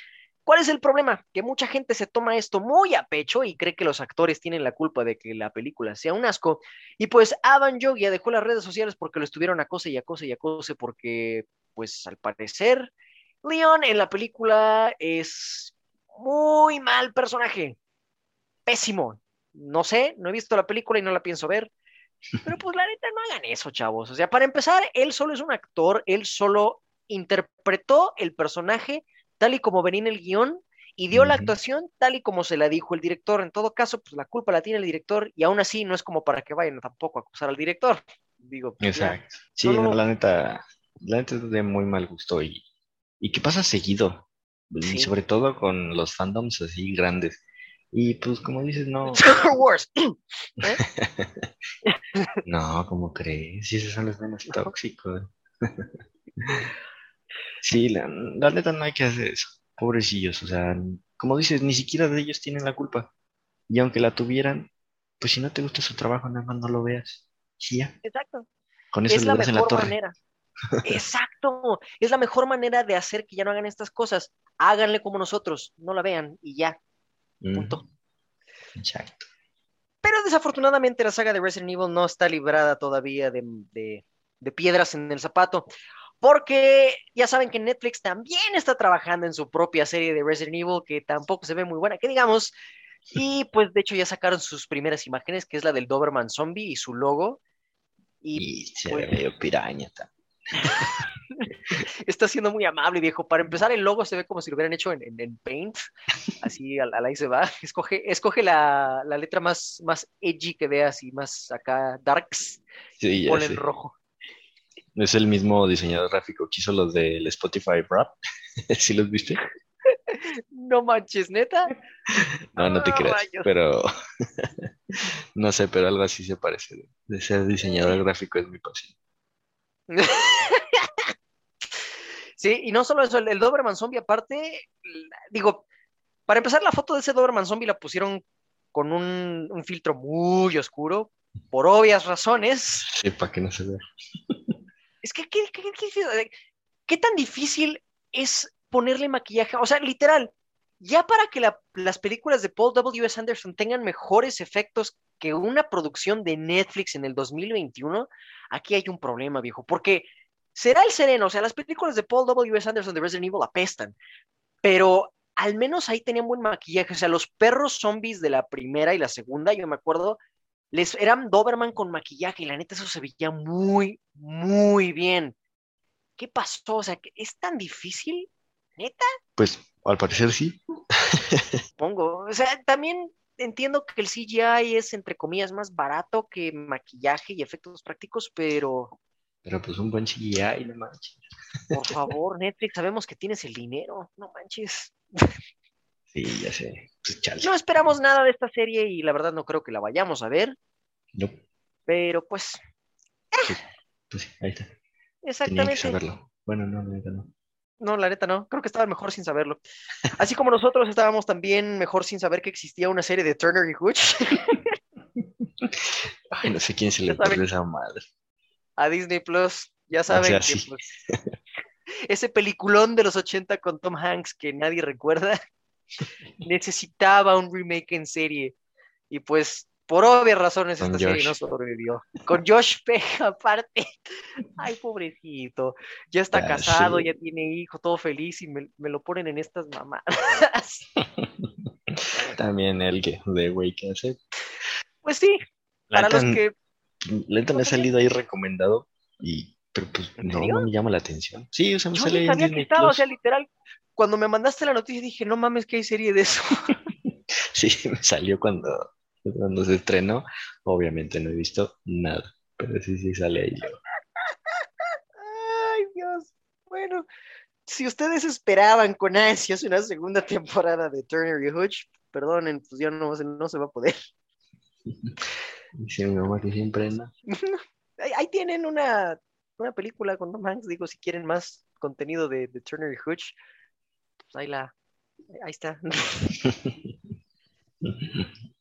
¿Cuál es el problema? Que mucha gente se toma esto muy a pecho y cree que los actores tienen la culpa de que la película sea un asco. Y pues Avan Jogia dejó las redes sociales porque lo estuvieron acose y acose y acose porque, pues al parecer, Leon en la película es muy mal personaje. Pésimo. No sé, no he visto la película y no la pienso ver. Pero pues la neta, no hagan eso, chavos. O sea, para empezar, él solo es un actor, él solo interpretó el personaje tal y como venía en el guion y dio la actuación tal y como se la dijo el director. En todo caso, pues la culpa la tiene el director y aún así no es como para que vayan tampoco a acusar al director. Digo, pues, ya. Exacto. Sí, Solo- no, la neta, la neta es de muy mal gusto y, y que pasa seguido, y Sí. sobre todo con los fandoms así grandes. Y pues como dices, no, Star Wars. no, ¿cómo crees? Si esos son los menos tóxicos. Sí, la, la neta no hay que hacer eso. Pobrecillos, o sea, como dices, ni siquiera de ellos tienen la culpa. Y aunque la tuvieran, pues si no te gusta su trabajo, nada más no lo veas. Y ya, Exacto. con eso es le la das en la mejor torre. manera. Exacto, es la mejor manera de hacer que ya no hagan estas cosas. Háganle como nosotros, no la vean y ya, Mm, punto. Exacto. Pero desafortunadamente la saga de Resident Evil no está librada todavía de, de- de piedras en el zapato, porque ya saben que Netflix también está trabajando en su propia serie de Resident Evil, que tampoco se ve muy buena, que digamos, y pues de hecho ya sacaron sus primeras imágenes, que es la del Doberman Zombie y su logo, y Y se pues- ve medio piraña. ta- está siendo muy amable, viejo. Para empezar, el logo se ve como si lo hubieran hecho en, en- en Paint. Así, al, al ahí se va. Escoge, escoge la, la letra más, más edgy que veas y más acá darks. Sí, en rojo. Es el mismo diseñador gráfico que hizo los del Spotify Rap. ¿Sí los viste? No manches, neta. No, no te Ah, creas. Pero no sé, pero algo así se parece. De, de ser diseñador gráfico es mi pasión. Sí, y no solo eso, el, el Doberman Zombie aparte, digo, para empezar, la foto de ese Doberman Zombie la pusieron con un, un filtro muy oscuro, por obvias razones. Sí, para que no se vea. Es que, ¿qué, qué- qué- qué tan difícil es ponerle maquillaje? O sea, literal, ya para que la- las películas de Paul W.S. Anderson tengan mejores efectos que una producción de Netflix en el 2021, aquí hay un problema, viejo, porque será el sereno, o sea, las películas de Paul W.S. Anderson de Resident Evil apestan, pero al menos ahí tenían buen maquillaje, o sea, los perros zombies de la primera y la segunda, yo me acuerdo, les eran Doberman con maquillaje y la neta eso se veía muy, muy bien. ¿Qué pasó? O sea, ¿que ¿es tan difícil? ¿Neta? Pues al parecer sí. Supongo. O sea, también entiendo que el CGI es, entre comillas, más barato que maquillaje y efectos prácticos, pero Pero pues un buen CGI, no manches. por favor, Netflix, sabemos que tienes el dinero, no manches. Sí, ya sé. Pues. No esperamos nada de esta serie y la verdad no creo que la vayamos a ver, No, pero pues, pues sí, ahí está. Tenía que exactamente. saberlo. Bueno, no, no, no. No, la neta no. Creo que estaban mejor sin saberlo. Así como nosotros estábamos también mejor sin saber que existía una serie de Turner y Hooch Ay, no sé quién se le saben. ocurrió esa madre. a Disney Plus. Ya saben sea, que sí. pues, ese peliculón de los 80 con Tom Hanks que nadie recuerda, necesitaba un remake en serie. Y pues, por obvias razones, Con esta serie no sobrevivió. Con Josh Peck, aparte. Ay, pobrecito. Ya está Ah, casado, sí. ya tiene hijo, todo feliz, y me, me lo ponen en estas mamadas. También el que de güey que hace. Pues sí, para los que. neta me ha salido ahí recomendado y pero pues ¿En no, no me llama la atención. Sí, o sea, me Yo sale sabía que estaba, o sea, literal. Cuando me mandaste la noticia dije, no mames, que hay serie de eso. Sí, me salió cuando, cuando se estrenó. Obviamente no he visto nada, pero sí, sí sale ahí. Ay, Dios. Bueno, si ustedes esperaban con ansias una segunda temporada de Turner y Hooch, perdonen, pues ya no, se- no se va a poder. Dice mi mamá que siempre no. Ahí, ahí tienen una, una película con Tom Hanks, digo, si quieren más contenido de, de Turner y Hooch, pues ahí la, ahí está.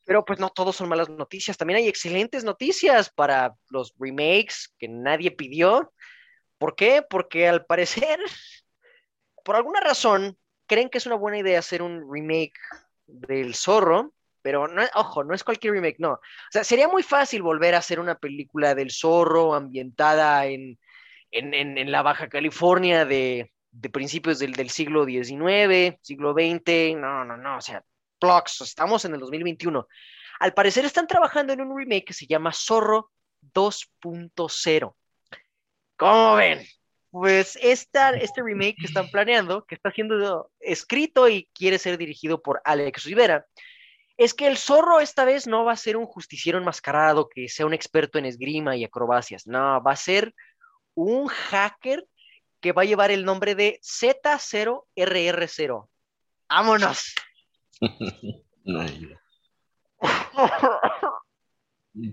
Pero pues no todos son malas noticias, también hay excelentes noticias para los remakes que nadie pidió. ¿Por qué? Porque al parecer, por alguna razón, creen que es una buena idea hacer un remake del Zorro, pero no, ojo, no es cualquier remake, no. O sea, sería muy fácil volver a hacer una película del Zorro ambientada en, en, en- la Baja California de, de principios del, del siglo XIX, siglo XX. No, no, no, o sea, Estamos en el 2021. Al parecer están trabajando en un remake que se llama Zorro 2.0. ¿Cómo ven? Pues esta, este remake que están planeando, que está siendo escrito y quiere ser dirigido por Alex Rivera, es que el zorro esta vez no va a ser un justiciero enmascarado que sea un experto en esgrima y acrobacias, no, va a ser un hacker que va a llevar el nombre de Z0RR0. ¡Vámonos! Ay,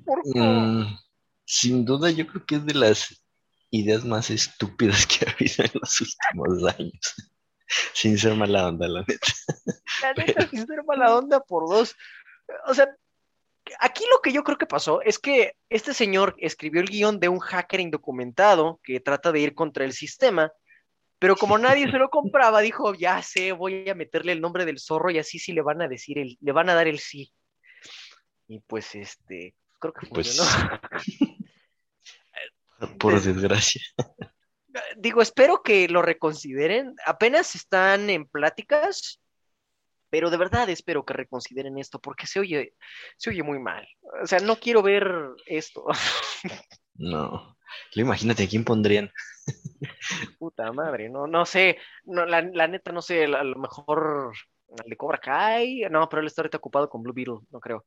¿Por qué? mm, sin duda, yo creo que es de las ideas más estúpidas que ha habido en los últimos años. Sin ser mala onda, la neta. La neta, sin ser mala onda por dos. O sea, aquí lo que yo creo que pasó es que este señor escribió el guion de un hacker indocumentado que trata de ir contra el sistema, pero como nadie se lo compraba, dijo, ya sé, voy a meterle el nombre del zorro y así sí le van a decir el, le van a dar el sí. Y pues este, creo que Pues, funcionó. por Des- desgracia. Digo, espero que lo reconsideren. Apenas están en pláticas, pero de verdad espero que reconsideren esto porque se oye, se oye muy mal. O sea, no quiero ver esto. No. Imagínate, ¿a quién pondrían? Puta madre, no, no sé. No, la, la neta, no sé, a lo mejor al de Cobra Kai. No, pero él está ahorita ocupado con Blue Beetle, no creo.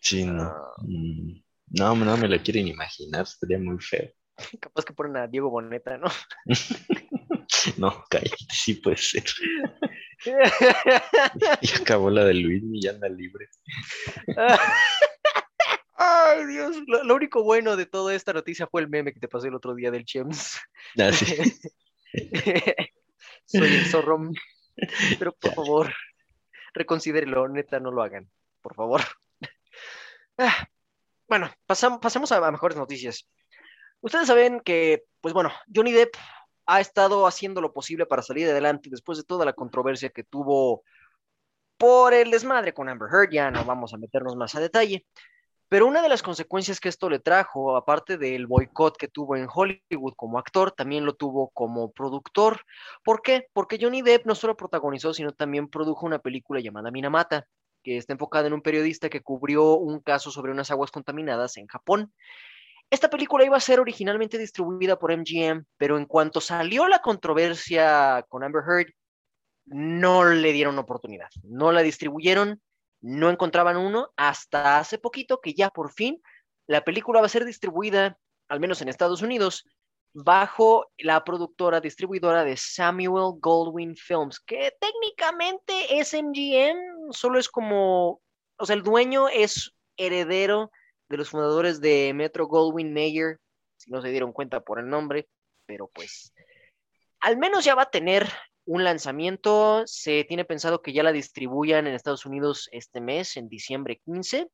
Sí, no. Ah. Mm, No, no me lo quieren imaginar, estaría muy feo. Capaz que ponen a Diego Boneta, ¿no? No, cállate, sí puede ser. Y acabó la de Luis y ya anda libre. Ay, Dios. Lo, lo único bueno de toda esta noticia fue el meme que te pasé el otro día del Chems. Ah, sí. Soy el zorro. Pero por Ya. favor, reconsidérelo, neta, no lo hagan. Por favor. Ah, bueno, pasam- pasemos a, a mejores noticias. Ustedes saben que, pues bueno, Johnny Depp ha estado haciendo lo posible para salir adelante después de toda la controversia que tuvo por el desmadre con Amber Heard. Ya no vamos a meternos más a detalle. Pero una de las consecuencias que esto le trajo, aparte del boicot que tuvo en Hollywood como actor, también lo tuvo como productor. ¿Por qué? Porque Johnny Depp no solo protagonizó, sino también produjo una película llamada Minamata, que está enfocada en un periodista que cubrió un caso sobre unas aguas contaminadas en Japón. Esta película iba a ser originalmente distribuida por MGM, pero en cuanto salió la controversia con Amber Heard, no le dieron oportunidad, no la distribuyeron, no encontraban uno hasta hace poquito que ya por fin la película va a ser distribuida, al menos en Estados Unidos, bajo la productora distribuidora de Samuel Goldwyn Films, que técnicamente es MGM, solo es como, o sea, el dueño es heredero de los fundadores de Metro Goldwyn Mayer, si no se dieron cuenta por el nombre, pero pues al menos ya va a tener un lanzamiento, se tiene pensado que ya la distribuyan en Estados Unidos este mes, en diciembre 15,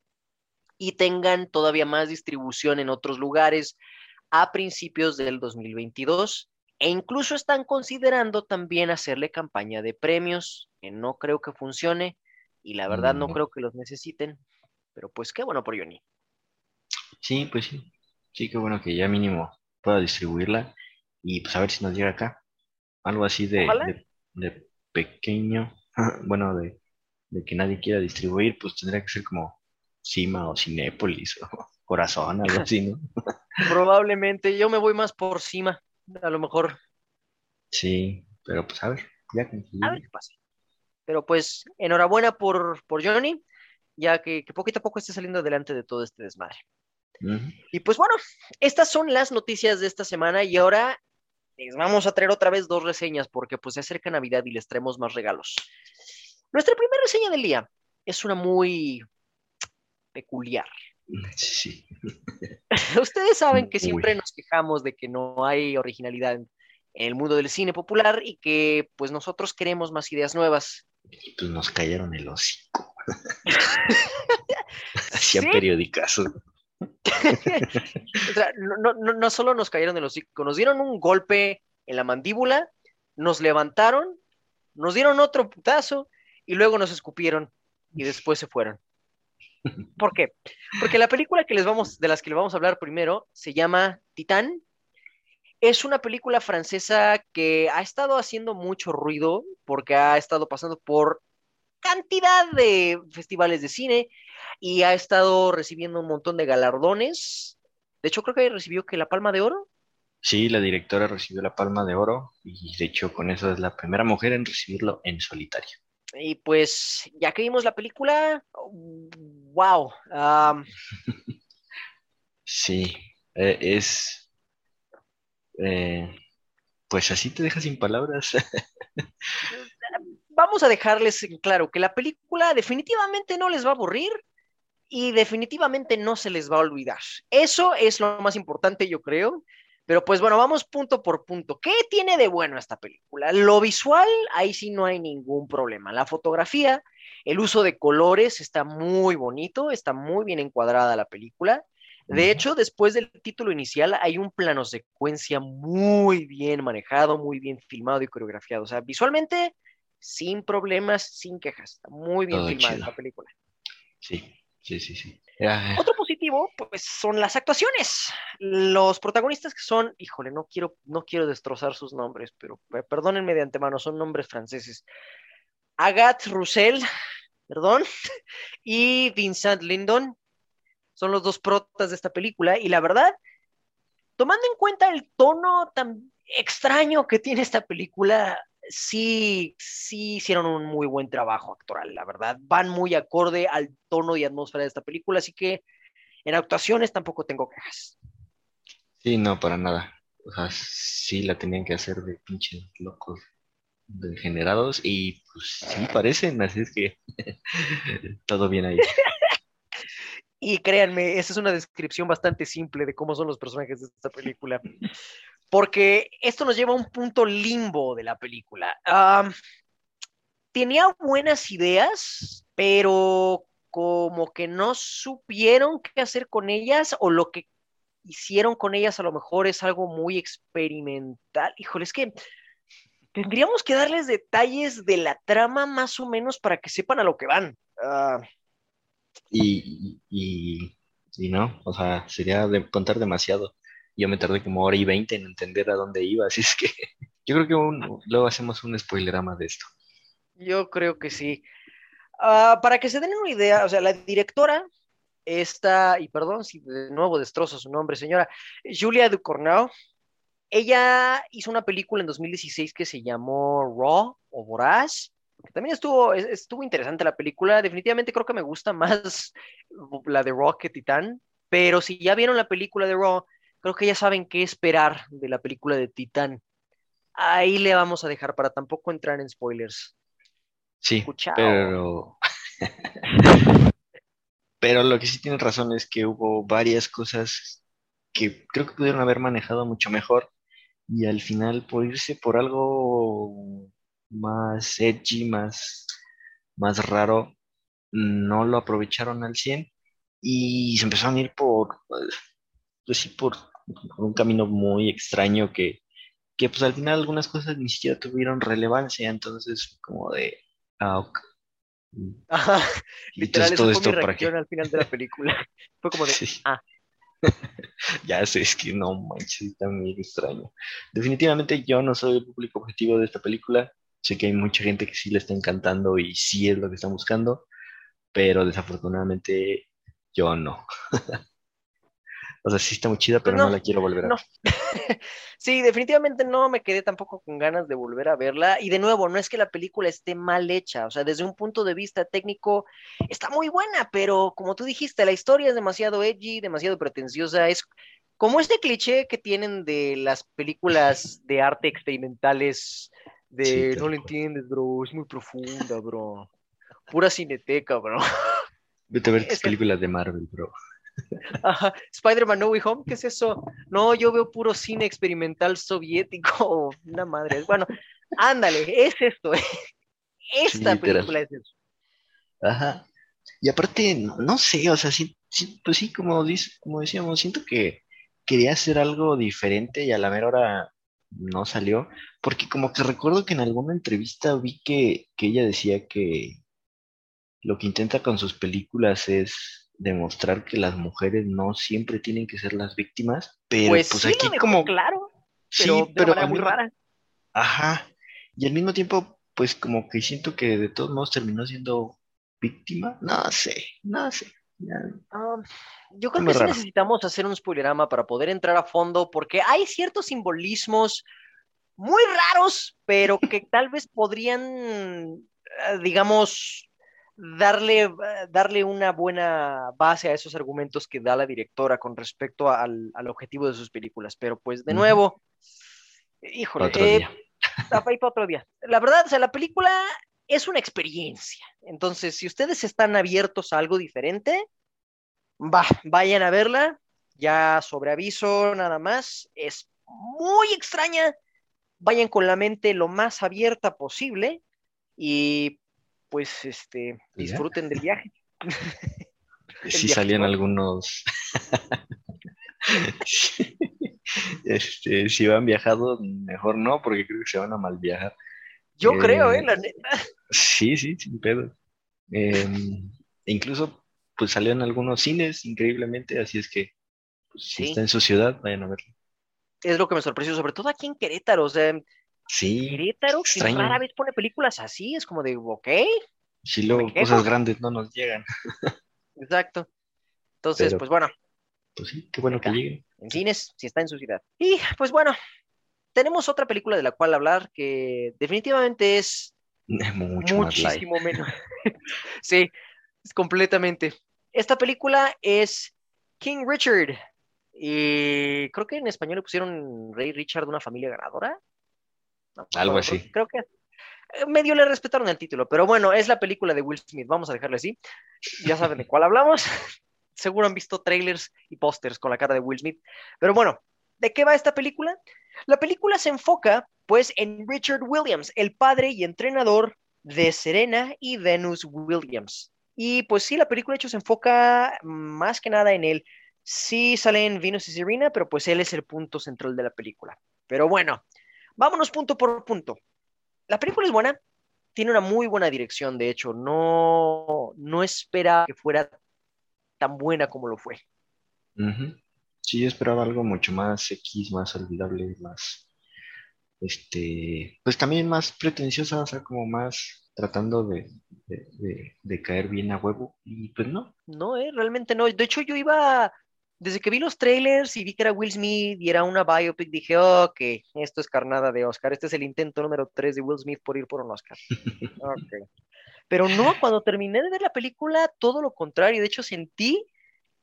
y tengan todavía más distribución en otros lugares a principios del 2022. E incluso están considerando también hacerle campaña de premios, que no creo que funcione y la verdad no Mm. creo que los necesiten. Pero pues qué bueno por Johnny. Sí, pues sí. Sí, qué bueno que ya mínimo pueda distribuirla y pues a ver si nos llega acá. Algo así de, Ojalá. de, de pequeño, bueno, de, de que nadie quiera distribuir, pues tendría que ser como Cima o Cinépolis o Corazón, algo así, ¿no? Probablemente yo me voy más por cima, a lo mejor. Sí, pero pues a ver, ya nos A ver qué pasa. Pero pues enhorabuena por, por Johnny, ya que, que poquito a poco esté saliendo adelante de todo este desmadre. Y pues bueno, estas son las noticias de esta semana y ahora les vamos a traer otra vez dos reseñas porque pues se acerca Navidad y les traemos más regalos. Nuestra primera reseña del día es una muy peculiar. Sí. Ustedes saben que Uy. siempre nos quejamos de que no hay originalidad en en el mundo del cine popular y que pues nosotros queremos más ideas nuevas. Y pues nos cayeron el hocico. Hacían Sí. periodicazos. O sea, no, no- no, solo nos cayeron de los hocico, nos dieron un golpe en la mandíbula, nos levantaron, nos dieron otro putazo y luego nos escupieron y después se fueron. ¿Por qué? Porque la película que les vamos, de las que les vamos a hablar primero se llama Titán. Es una película francesa que ha estado haciendo mucho ruido porque ha estado pasando por cantidad de festivales de cine y ha estado recibiendo un montón de galardones. De hecho, creo que recibió que la Palma de Oro. Sí, la directora recibió la Palma de Oro y de hecho con eso es la primera mujer en recibirlo en solitario. Y pues, ya que vimos la película, wow. Sí, eh, es... eh, pues así te deja sin palabras. vamos a dejarles en claro que la película definitivamente no les va a aburrir y definitivamente no se les va a olvidar. Eso es lo más importante, yo creo. Pero pues bueno, vamos punto por punto. ¿Qué tiene de bueno esta película? Lo visual, ahí sí no hay ningún problema. La fotografía, el uso de colores está muy bonito, está muy bien encuadrada la película. De hecho, después del título inicial hay un plano secuencia muy bien manejado, muy bien filmado y coreografiado. O sea, visualmente, sin problemas, sin quejas. Está muy bien Todo filmada chido. esta película. Sí, sí, sí, sí. Ah, Otro positivo, pues, son las actuaciones. Los protagonistas que son, híjole, no quiero, no quiero destrozar sus nombres, pero perdónenme de antemano, son nombres franceses. Agathe Roussel, perdón, y Vincent Lindon son los dos protas de esta película. Y la verdad, tomando en cuenta el tono tan extraño que tiene esta película, sí, sí hicieron un muy buen trabajo actoral, la verdad. Van muy acorde al tono y atmósfera de esta película, así que en actuaciones tampoco tengo quejas. sí, no, para nada. O sea, sí la tenían que hacer de pinches locos degenerados y pues sí parecen, así es que todo bien ahí. Y créanme, esa es una descripción bastante simple de cómo son los personajes de esta película. Porque esto nos lleva a un punto limbo de la película. Tenía buenas ideas, pero como que no supieron qué hacer con ellas o lo que hicieron con ellas a lo mejor es algo muy experimental. Híjole, es que tendríamos que darles detalles de la trama más o menos para que sepan a lo que van. Ah, Y, y, y no, o sea, sería de contar demasiado. Yo me tardé como hora y veinte en entender a dónde iba, así es que yo creo que un- luego hacemos un spoilerama de esto. Yo creo que sí. Ah, para que se den una idea, o sea, la directora está, y perdón si de nuevo destrozo su nombre, señora, Julia Ducournau, ella hizo una película en 2016 que se llamó Raw o Voraz, que también estuvo, es- estuvo interesante la película, definitivamente creo que me gusta más la de Raw que Titán, pero si ya vieron la película de Raw, creo que ya saben qué esperar de la película de Titán. Ahí le vamos a dejar para tampoco entrar en spoilers. Sí, Escuchao. pero... Pero lo que sí tiene razón es que hubo varias cosas que creo que pudieron haber manejado mucho mejor y al final por irse por algo más edgy, más, más raro, no lo aprovecharon al 100 y se empezaron a ir por, pues sí, por, por un camino muy extraño que, que pues al final algunas cosas ni siquiera tuvieron relevancia, entonces como de, ah, ok. Ajá, literal, entonces todo esa fue esto mi para reacción al final de la película. Fue como de, Sí. ah, Ya sé, es que no manches, está muy extraño. Definitivamente yo no soy el público objetivo de esta película. Sé que hay mucha gente que sí le está encantando y sí es lo que están buscando, pero desafortunadamente yo no. O sea, sí está muy chida, Pues pero no no, la quiero volver a no. ver. Sí, definitivamente no me quedé tampoco con ganas de volver a verla. Y de nuevo, no es que la película esté mal hecha, o sea, desde un punto de vista técnico está muy buena, pero como tú dijiste, la historia es demasiado edgy, demasiado pretenciosa. Es como este cliché que tienen de las películas de arte experimentales, de Sí, no lo entiendes, bro, es muy profunda, bro. Pura cineteca, bro. Vete a ver tus películas de Marvel, bro. Ajá, Spider-Man No Way Home, ¿qué es eso? No, yo veo puro cine experimental soviético, una madre. Bueno, ándale, es esto. Esta película es eso. Ajá. Y aparte, no, no sé, o sea, sí, sí, pues sí, como, dice, como decíamos, siento que quería hacer algo diferente y a la mera hora no salió, porque como que recuerdo que en alguna entrevista vi que, que ella decía que lo que intenta con sus películas es demostrar que las mujeres no siempre tienen que ser las víctimas, pero Pues, pues sí, aquí como, claro, sí, pero de una pero manera muy mismo- rara. Ajá. Y al mismo tiempo, pues como que siento que de todos modos terminó siendo víctima. No sé, no sé. Ya, Um, yo creo Muy que sí necesitamos hacer un spoilerama para poder entrar a fondo, porque hay ciertos simbolismos muy raros, pero que tal vez podrían, eh, digamos, darle, darle una buena base a esos argumentos que da la directora con respecto al, al objetivo de sus películas. Pero pues de nuevo, híjole, Otro eh, día. Para otro día. La verdad, o sea, la película es una experiencia. Entonces, si ustedes están abiertos a algo diferente, va, vayan a verla. Ya sobre aviso, nada más. Es muy extraña. Vayan con la mente lo más abierta posible y pues este disfruten del viaje. Sí viaje salían ¿no? algunos. Este, si van viajados, mejor no, porque creo que se van a mal viajar. Yo Eh, creo, eh, la neta. Sí, sí, sin pedo. Em, incluso, pues salieron algunos cines, increíblemente, así es que, pues, si está en su ciudad, vayan a verlo. Es lo que me sorprendió, sobre todo aquí en Querétaro. O sea, Sí, Querétaro, que rara vez pone películas así, es como de, ok, Si luego cosas grandes no nos llegan. exacto. Entonces, Pero- pues bueno, Pues sí, qué bueno que Venga. lleguen. en cines, si está en su ciudad. Y pues bueno, tenemos otra película de la cual hablar que definitivamente es Mucho más muchísimo menos. sí, es completamente. Esta película es King Richard. Y creo que en español le pusieron Rey Richard, una familia ganadora. No Algo así. Creo que eh, medio le respetaron el título, pero bueno, es la película de Will Smith. Vamos a dejarle así. Ya saben de cuál hablamos. Seguro han visto trailers y pósters con la cara de Will Smith. Pero bueno, ¿de qué va esta película? La película se enfoca, pues, en Richard Williams, el padre y entrenador de Serena y Venus Williams. Y pues sí, la película de hecho se enfoca más que nada en él. Sí salen Venus y Serena, pero pues él es el punto central de la película. Pero bueno, vámonos punto por punto. La película es buena, tiene una muy buena dirección, de hecho, no, no esperaba que fuera tan buena como lo fue. Ujú. Sí, yo esperaba algo mucho más X, más olvidable, más, este, pues también más pretenciosa, o sea, como más tratando de, de, de- de caer bien a huevo, y pues no. No, eh, realmente no. De hecho, yo iba, desde que vi los trailers y vi que era Will Smith y era una biopic, dije, ok, esto es carnada de Oscar. Este es el intento número 3 de Will Smith por ir por un Oscar. Ok. Pero no, cuando terminé de ver la película, todo lo contrario. De hecho, sentí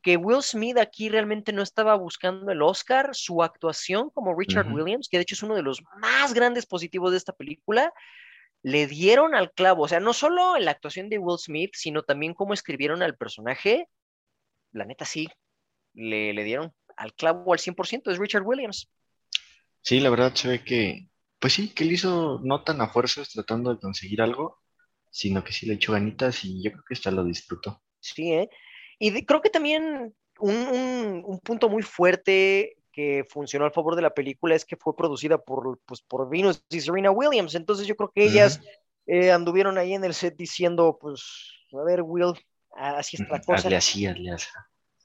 que Will Smith aquí realmente no estaba buscando el Oscar. Su actuación como Richard. Williams, que de hecho es uno de los más grandes positivos de esta película, le dieron al clavo. O sea, no solo en la actuación de Will Smith, sino también cómo escribieron al personaje. La neta sí, le, le dieron al clavo al 100%. Es Richard Williams. Sí, la verdad se ve que, pues sí, que él hizo no tan a fuerzas tratando de conseguir algo, sino que sí le echó ganitas y yo creo que hasta lo disfrutó. Sí, ¿eh? Y de- creo que también un, un- un punto muy fuerte que funcionó a favor de la película es que fue producida por, pues, por Venus y Serena Williams. Entonces yo creo que ellas eh, anduvieron ahí en el set diciendo, pues, a ver, Will, así está la cosa. Hazle así, hazle así.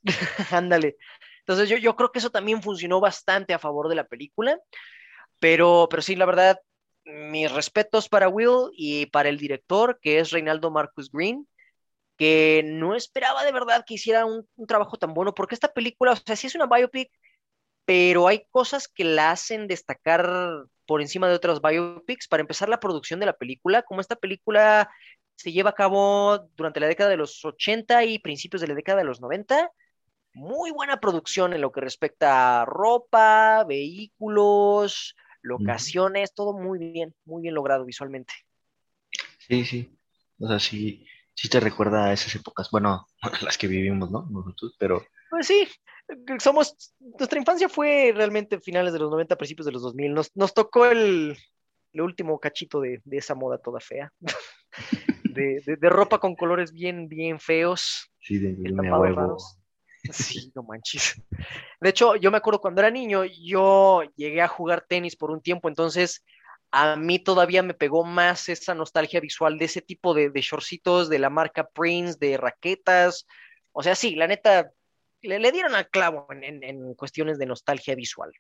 Ándale. Entonces yo, yo creo que eso también funcionó bastante a favor de la película. Pero, pero sí, la verdad, mis respetos para Will y para el director, que es Reinaldo Marcus Green, que no esperaba de verdad que hiciera un, un, trabajo tan bueno, porque esta película, o sea, sí es una biopic, pero hay cosas que la hacen destacar por encima de otras biopics. Para empezar, la producción de la película, como esta película se lleva a cabo durante la década de los 80 y principios de la década de los 90, muy buena producción en lo que respecta a ropa, vehículos, locaciones, todo muy bien, muy bien logrado visualmente. Sí, sí. O sea, sí, sí te recuerda a esas épocas, bueno, las que vivimos, ¿no? Nosotros, pero... Pues sí, somos, nuestra infancia fue realmente finales de los 90, principios de los 2000. Nos, nos tocó el, el último cachito de, de, esa moda toda fea. de, de, de, ropa con colores bien, bien feos. Sí, de huevo. Sí, no manches. De hecho, yo me acuerdo cuando era niño, yo llegué a jugar tenis por un tiempo, entonces a mí todavía me pegó más esa nostalgia visual de ese tipo de, de shortcitos de la marca Prince, de raquetas. O sea, sí, la neta, le, le dieron al clavo en, en, en, cuestiones de nostalgia visual.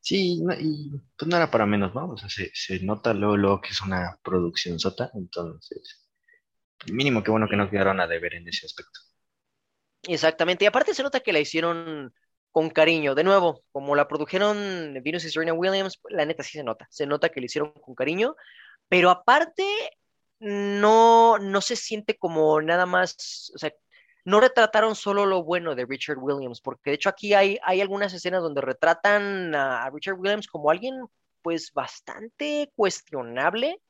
Sí, no, y pues no era para menos, ¿no? O sea, se, se nota luego, luego, que es una producción sota, entonces, mínimo que bueno que no quedaron a deber en ese aspecto. Exactamente, y aparte se nota que la hicieron con cariño. De nuevo, como la produjeron Venus y Serena Williams, la neta sí se nota, se nota que la hicieron con cariño, pero aparte no, no se siente como nada más, o sea, no retrataron solo lo bueno de Richard Williams, porque de hecho aquí hay, hay algunas escenas donde retratan a Richard Williams como alguien pues bastante cuestionable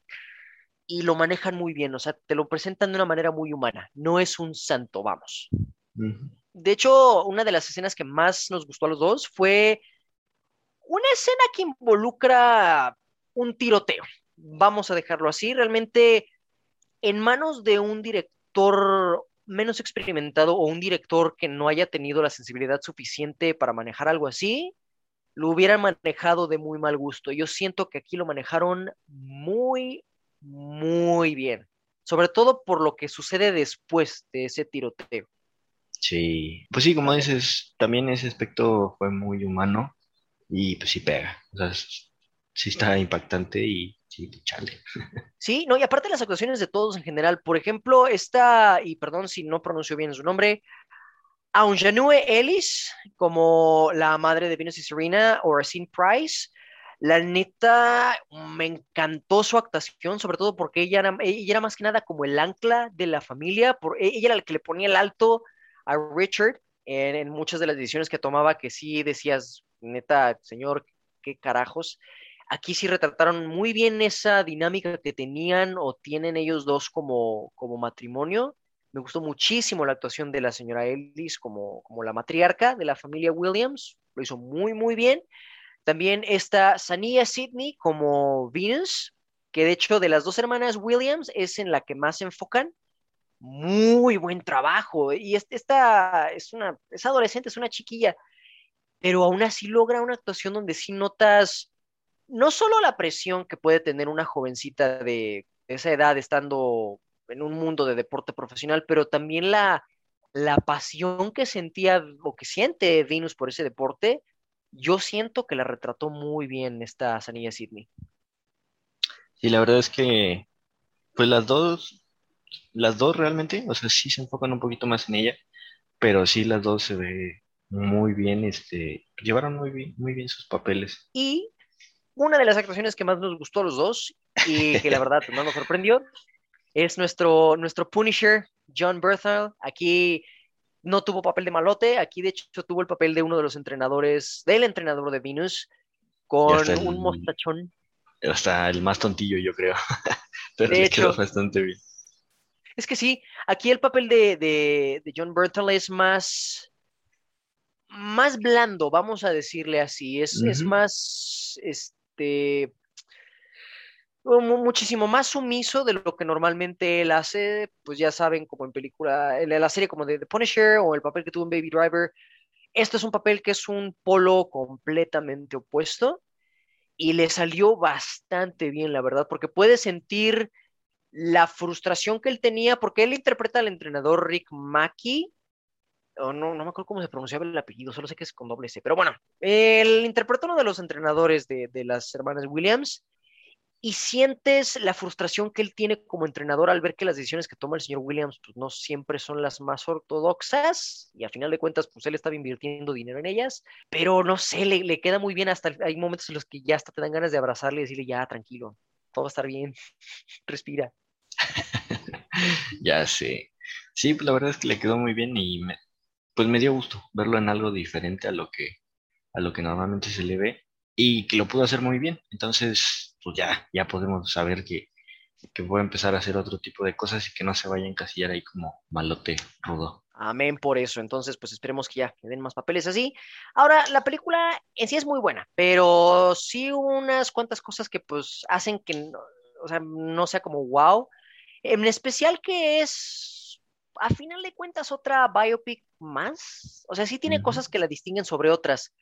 y lo manejan muy bien, o sea, te lo presentan de una manera muy humana, no es un santo, vamos. De hecho, una de las escenas que más nos gustó a los dos fue una escena que involucra un tiroteo. Vamos a dejarlo así. Realmente, en manos de un director menos experimentado o un director que no haya tenido la sensibilidad suficiente para manejar algo así, lo hubieran manejado de muy mal gusto. Yo siento que aquí lo manejaron muy, muy bien. Sobre todo por lo que sucede después de ese tiroteo. Sí, pues sí, como dices, también ese aspecto fue muy humano y pues sí pega, o sea, sí está impactante y sí, chale. Sí, no, y aparte las actuaciones de todos en general, por ejemplo, esta, y perdón si no pronuncio bien su nombre, Aunjanue Ellis, como la madre de Venus y Serena, o Racine Price, la neta me encantó su actuación, sobre todo porque ella era, ella era más que nada como el ancla de la familia, por, ella era la que le ponía el alto a Richard en, muchas de las decisiones que tomaba que sí decías, neta, señor, qué carajos. Aquí sí retrataron muy bien esa dinámica que tenían o tienen ellos dos como, como matrimonio. Me gustó muchísimo la actuación de la señora Ellis como, como la matriarca de la familia Williams. Lo hizo muy, muy bien. También está Sania Sidney como Venus, que de hecho de las dos hermanas Williams es en la que más se enfocan muy buen trabajo. Y esta es una, es adolescente, es una chiquilla, pero aún así logra una actuación donde sí notas no solo la presión que puede tener una jovencita de esa edad estando en un mundo de deporte profesional, pero también la, la pasión que sentía o que siente Venus por ese deporte, yo siento que la retrató muy bien esta Sanilla Sidney. Sí, la verdad es que pues las dos las dos realmente, o sea, sí se enfocan un poquito más en ella, pero sí las dos se ve muy bien, este, llevaron muy bien, muy bien sus papeles. Y una de las actuaciones que más nos gustó a los dos y que la verdad más nos sorprendió es nuestro, nuestro Punisher, John Berthel. Aquí no tuvo papel de malote, aquí de hecho tuvo el papel de uno de los entrenadores, del entrenador de Venus, con el, un mostachón. Hasta el más tontillo, yo creo. Pero de le hecho, quedó bastante bien. Es que sí, aquí el papel de, de, de John Berthel es más, más blando, vamos a decirle así. Es, uh -huh. es más, este, muchísimo más sumiso de lo que normalmente él hace, pues ya saben, como en película, en la serie como de The Punisher o el papel que tuvo en Baby Driver. Esto es un papel que es un polo completamente opuesto y le salió bastante bien, la verdad, porque puede sentir la frustración que él tenía, porque él interpreta al entrenador Rick Mackey, o no, no me acuerdo cómo se pronunciaba el apellido, solo sé que es con doble C, pero bueno, él interpreta uno de los entrenadores de, de las hermanas Williams y sientes la frustración que él tiene como entrenador al ver que las decisiones que toma el señor Williams pues, no siempre son las más ortodoxas y a final de cuentas pues él estaba invirtiendo dinero en ellas, pero no sé, le, le queda muy bien hasta hay momentos en los que ya hasta te dan ganas de abrazarle y decirle ya tranquilo, todo va a estar bien, respira. ya sé. Sí, pues la verdad es que le quedó muy bien y me, pues me dio gusto verlo en algo diferente a lo que a lo que normalmente se le ve y que lo pudo hacer muy bien. Entonces, pues ya, ya podemos saber que, que voy a empezar a hacer otro tipo de cosas y que no se vaya a encasillar ahí como malote rudo. Amén por eso. Entonces, pues esperemos que ya den más papeles así. Ahora, la película en sí es muy buena, pero sí unas cuantas cosas que pues hacen que o sea, no sea como wow. En especial que es, a final de cuentas, otra biopic más. O sea, sí tiene cosas que la distinguen sobre otras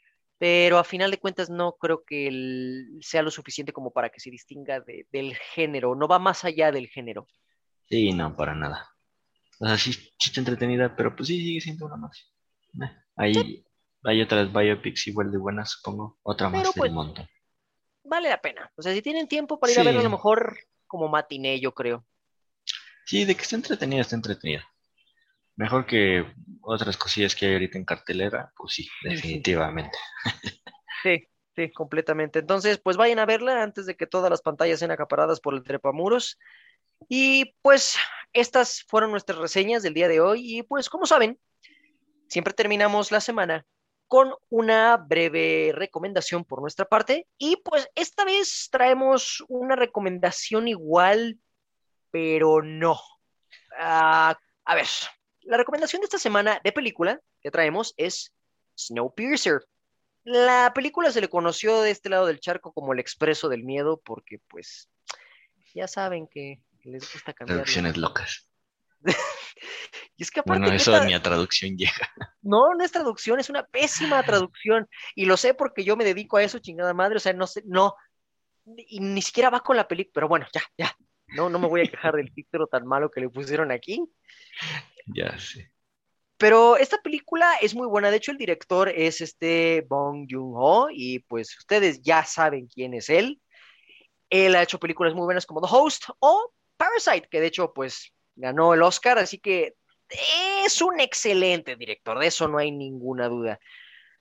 pero a final de cuentas no creo que sea lo suficiente como para que se distinga del género, no va más allá del género. Sí, no, para nada. O sea, sí, sí está entretenida, pero pues sí, sigue siendo una más. Eh, hay, hay otras biopics igual de buenas, supongo, otra más del pues, montón. Vale la pena. O sea, si tienen tiempo para ir a verlo, a lo mejor como matiné, yo creo. Sí, de que está entretenida, está entretenida. Mejor que otras cosillas que hay ahorita en cartelera, pues sí, definitivamente. Sí, sí, completamente. Entonces, pues vayan a verla antes de que todas las pantallas sean acaparadas por el trepamuros. Y pues estas fueron nuestras reseñas del día de hoy. Y pues, como saben, siempre terminamos la semana con una breve recomendación por nuestra parte. Y pues esta vez traemos una recomendación igual, pero no. Ah, a ver, la recomendación de esta semana de película que traemos es Snowpiercer. La película se le conoció de este lado del charco como El Expreso del Miedo porque pues ya saben que les gusta cambiar. Traducciones locas. y es que aparte... Bueno, eso de mi traducción llega. No, no es traducción, es una pésima traducción. Y lo sé porque yo me dedico a eso, chingada madre. O sea, no sé, no. Y ni siquiera va con la película. Pero bueno, ya, ya. No, no me voy a quejar del título tan malo que le pusieron aquí. Ya sé. Pero esta película es muy buena. De hecho, el director es este Bong Joon-ho y pues ustedes ya saben quién es él. Él ha hecho películas muy buenas como The Host o Parasite, que de hecho pues ganó el Oscar, así que es un excelente director, de eso no hay ninguna duda.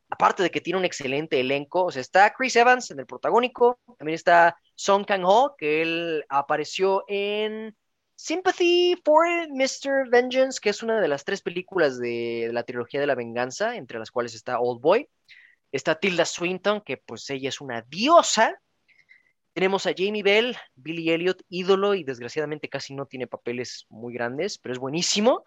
Aparte de que tiene un excelente elenco, o sea, está Chris Evans en el protagónico, también está Song Kang-ho, que él apareció en Sympathy for Mr. Vengeance, que es una de las tres películas de la trilogía de la venganza, entre las cuales está Old Boy. Está Tilda Swinton, que pues ella es una diosa. Tenemos a Jamie Bell, Billy Elliot, ídolo, y desgraciadamente casi no tiene papeles muy grandes, pero es buenísimo.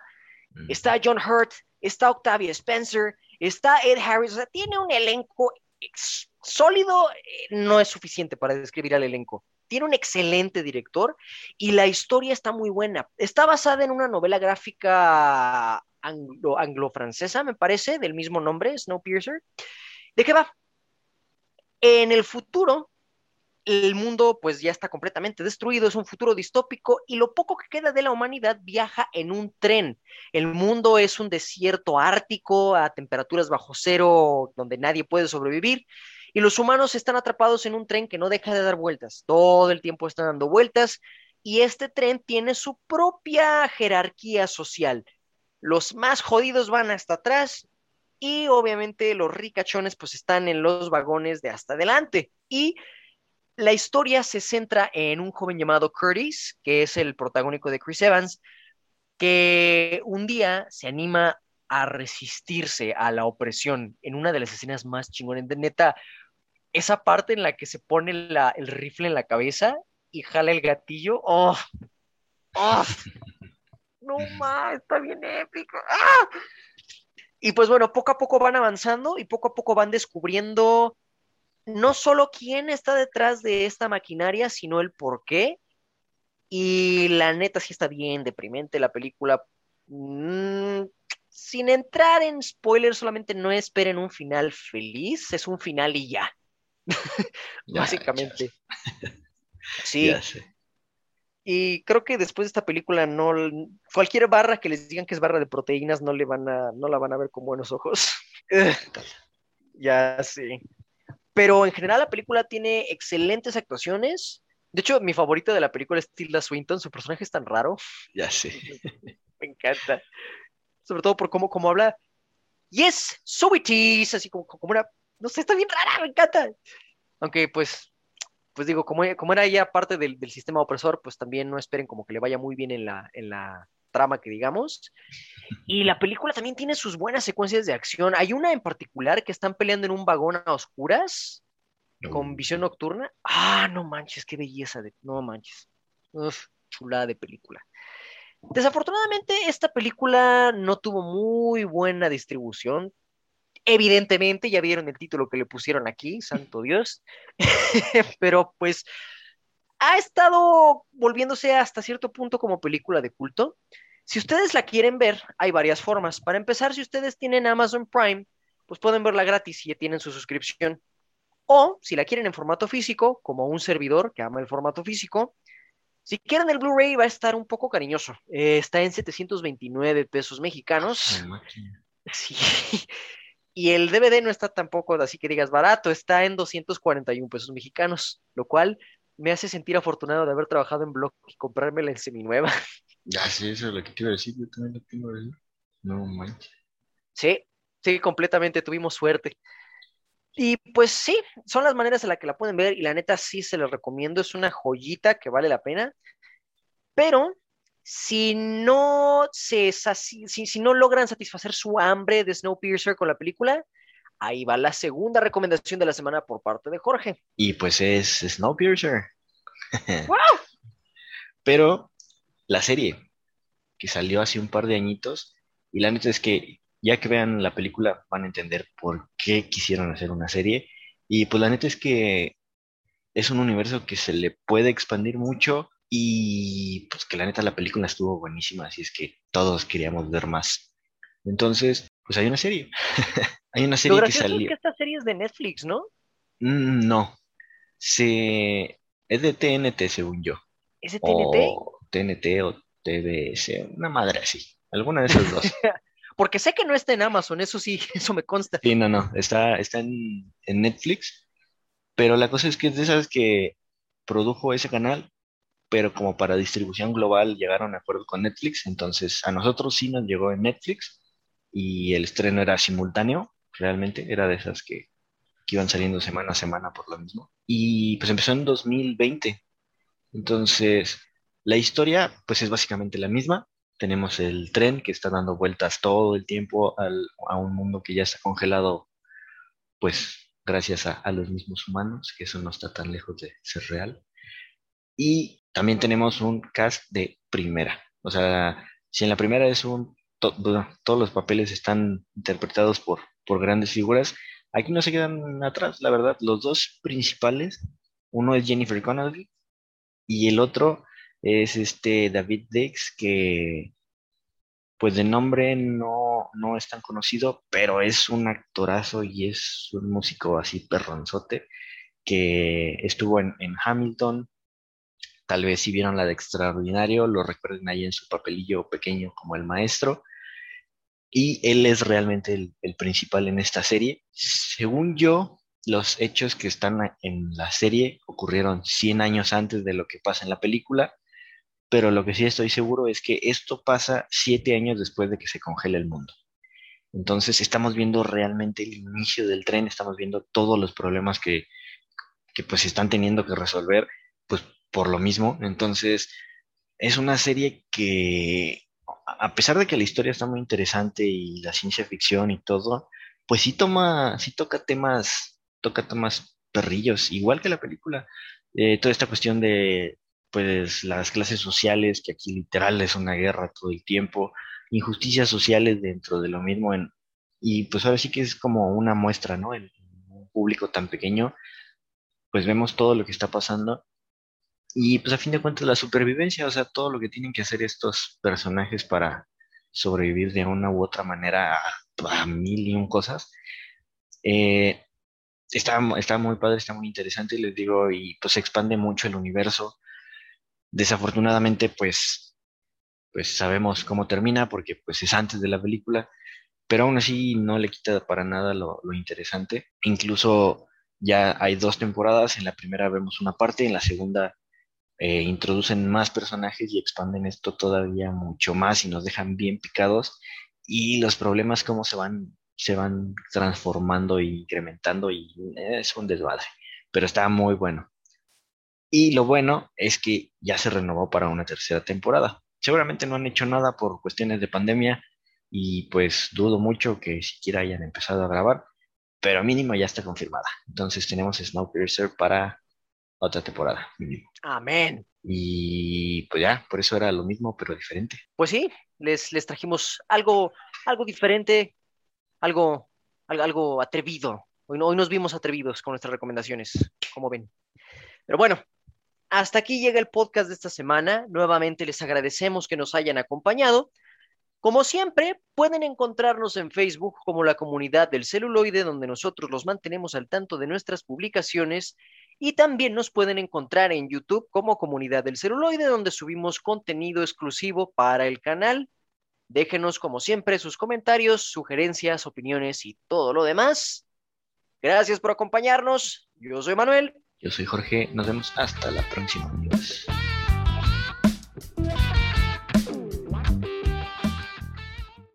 Está John Hurt, está Octavia Spencer, está Ed Harris, o sea, tiene un elenco sólido, eh, no es suficiente para describir al elenco tiene un excelente director y la historia está muy buena. Está basada en una novela gráfica anglo-francesa, me parece, del mismo nombre, Snowpiercer. ¿De qué va? En el futuro, el mundo pues ya está completamente destruido, es un futuro distópico y lo poco que queda de la humanidad viaja en un tren. El mundo es un desierto ártico a temperaturas bajo cero donde nadie puede sobrevivir y los humanos están atrapados en un tren que no deja de dar vueltas, todo el tiempo está dando vueltas y este tren tiene su propia jerarquía social. Los más jodidos van hasta atrás y obviamente los ricachones pues están en los vagones de hasta adelante. Y la historia se centra en un joven llamado Curtis, que es el protagónico de Chris Evans, que un día se anima a resistirse a la opresión en una de las escenas más chingones de neta esa parte en la que se pone el rifle en la cabeza y jala el gatillo, ¡oh! ¡oh! No más, está bien épico. ¡Ah! Y pues bueno, poco a poco van avanzando y poco a poco van descubriendo no solo quién está detrás de esta maquinaria, sino el por qué. Y la neta sí está bien deprimente la película. Mm, sin entrar en spoilers, solamente no esperen un final feliz, es un final y ya. Ya, Básicamente. Sí, Ya y creo que después de esta película no cualquier barra que les digan que es barra de proteínas no le van a no la van a ver con buenos ojos. ya sé. Pero en general la película tiene excelentes actuaciones. De hecho, mi favorita de la película es Tilda Swinton, su personaje es tan raro. Ya sé. Me encanta. Sobre todo por cómo, cómo habla. Yes, sweeties. Así como, como una. No sé, está bien rara, me encanta. Aunque, pues, pues digo, como, como era ella parte del, del sistema opresor, pues también no esperen como que le vaya muy bien en la, en la trama que digamos. Y la película también tiene sus buenas secuencias de acción. Hay una en particular que están peleando en un vagón a oscuras con visión nocturna. Ah, no manches, qué belleza de. No manches. Uf, chulada de película. Desafortunadamente, esta película no tuvo muy buena distribución. Evidentemente, ya vieron el título que le pusieron aquí, santo Dios. Pero pues ha estado volviéndose hasta cierto punto como película de culto. Si ustedes la quieren ver, hay varias formas. Para empezar, si ustedes tienen Amazon Prime, pues pueden verla gratis si ya tienen su suscripción. O si la quieren en formato físico, como un servidor que ama el formato físico, si quieren el Blu-ray va a estar un poco cariñoso. Eh, está en 729 pesos mexicanos. Sí. Y el DVD no está tampoco así que digas barato, está en 241 pesos mexicanos, lo cual me hace sentir afortunado de haber trabajado en Block y comprármela en seminueva. Ya sé, eso es lo que te iba a decir. Yo también lo tengo ahí. No manches. Sí, sí, completamente, tuvimos suerte. Y pues sí, son las maneras en las que la pueden ver y la neta sí se les recomiendo, es una joyita que vale la pena, pero si no se si, si no logran satisfacer su hambre de Snowpiercer con la película, ahí va la segunda recomendación de la semana por parte de Jorge. Y pues es Snowpiercer. ¡Wow! Pero la serie que salió hace un par de añitos, y la neta es que ya que vean la película van a entender por qué quisieron hacer una serie. Y pues la neta es que es un universo que se le puede expandir mucho y pues que la neta la película estuvo buenísima, así es que todos queríamos ver más. Entonces, pues hay una serie. hay una Lo serie que gracioso es salió. que esta serie es de Netflix, ¿no? Mm, No, se... es de TNT según yo. ¿Es de TNT? O TNT o TBS, una madre así. Alguna de esas dos. Porque sé que no está en Amazon, eso sí, eso me consta. Sí, no, no, está, está en, en Netflix, pero la cosa es que es de esas que produjo ese canal, pero como para distribución global llegaron a acuerdo con Netflix, entonces a nosotros sí nos llegó en Netflix y el estreno era simultáneo, realmente, era de esas que, que iban saliendo semana a semana por lo mismo. Y pues empezó en 2020, entonces la historia pues es básicamente la misma. Tenemos el tren que está dando vueltas todo el tiempo al- a un mundo que ya está congelado, pues gracias a, a los mismos humanos, que eso no está tan lejos de ser real. Y también tenemos un cast de primera. O sea, si en la primera es un, to- bueno, todos los papeles están interpretados por, por grandes figuras, aquí no se quedan atrás, la verdad. Los dos principales, uno es Jennifer Connelly y el otro es este David Dix, que pues de nombre no, no es tan conocido, pero es un actorazo y es un músico así perronzote que estuvo en, en Hamilton. Tal vez si vieron la de Extraordinario, lo recuerden ahí en su papelillo pequeño como el maestro. Y él es realmente el, el principal en esta serie. Según yo, los hechos que están en la serie ocurrieron 100 años antes de lo que pasa en la película pero lo que sí estoy seguro es que esto pasa siete años después de que se congela el mundo. Entonces estamos viendo realmente el inicio del tren, estamos viendo todos los problemas que, que pues están teniendo que resolver, pues por lo mismo. Entonces es una serie que, a pesar de que la historia está muy interesante y la ciencia ficción y todo, pues sí toma, sí toca temas, toca temas perrillos, igual que la película. Eh, toda esta cuestión de pues las clases sociales, que aquí literal es una guerra todo el tiempo, injusticias sociales dentro de lo mismo, en, y pues ahora sí que es como una muestra, ¿no? En un público tan pequeño, pues vemos todo lo que está pasando, y pues a fin de cuentas la supervivencia, o sea, todo lo que tienen que hacer estos personajes para, sobrevivir de una u otra manera a, mil y un cosas. Eh, está, está muy padre, está muy interesante, les digo, y pues expande mucho el universo. Desafortunadamente, pues, pues sabemos cómo termina porque pues es antes de la película, pero aún así no le quita para nada lo, lo interesante. Incluso ya hay dos temporadas, en la primera vemos una parte, en la segunda eh, introducen más personajes y expanden esto todavía mucho más y nos dejan bien picados y los problemas cómo se van se van transformando e incrementando y es un desmadre, pero está muy bueno. Y lo bueno es que ya se renovó para una tercera temporada. Seguramente no han hecho nada por cuestiones de pandemia y pues dudo mucho que siquiera hayan empezado a grabar, pero mínimo ya está confirmada. Entonces tenemos Snowpiercer para otra temporada, Amén. Y pues ya, por eso era lo mismo, pero diferente. Pues sí, les, les trajimos algo, algo diferente, algo, algo, atrevido. Hoy, hoy nos vimos atrevidos con nuestras recomendaciones, como ven. Pero bueno, hasta aquí llega el podcast de esta semana. Nuevamente les agradecemos que nos hayan acompañado. Como siempre, pueden encontrarnos en Facebook como la comunidad del celuloide, donde nosotros los mantenemos al tanto de nuestras publicaciones y también nos pueden encontrar en YouTube como Comunidad del Celuloide, donde subimos contenido exclusivo para el canal. Déjenos, como siempre, sus comentarios, sugerencias, opiniones y todo lo demás. Gracias por acompañarnos. Yo soy Manuel. Yo soy Jorge. Nos vemos hasta la próxima.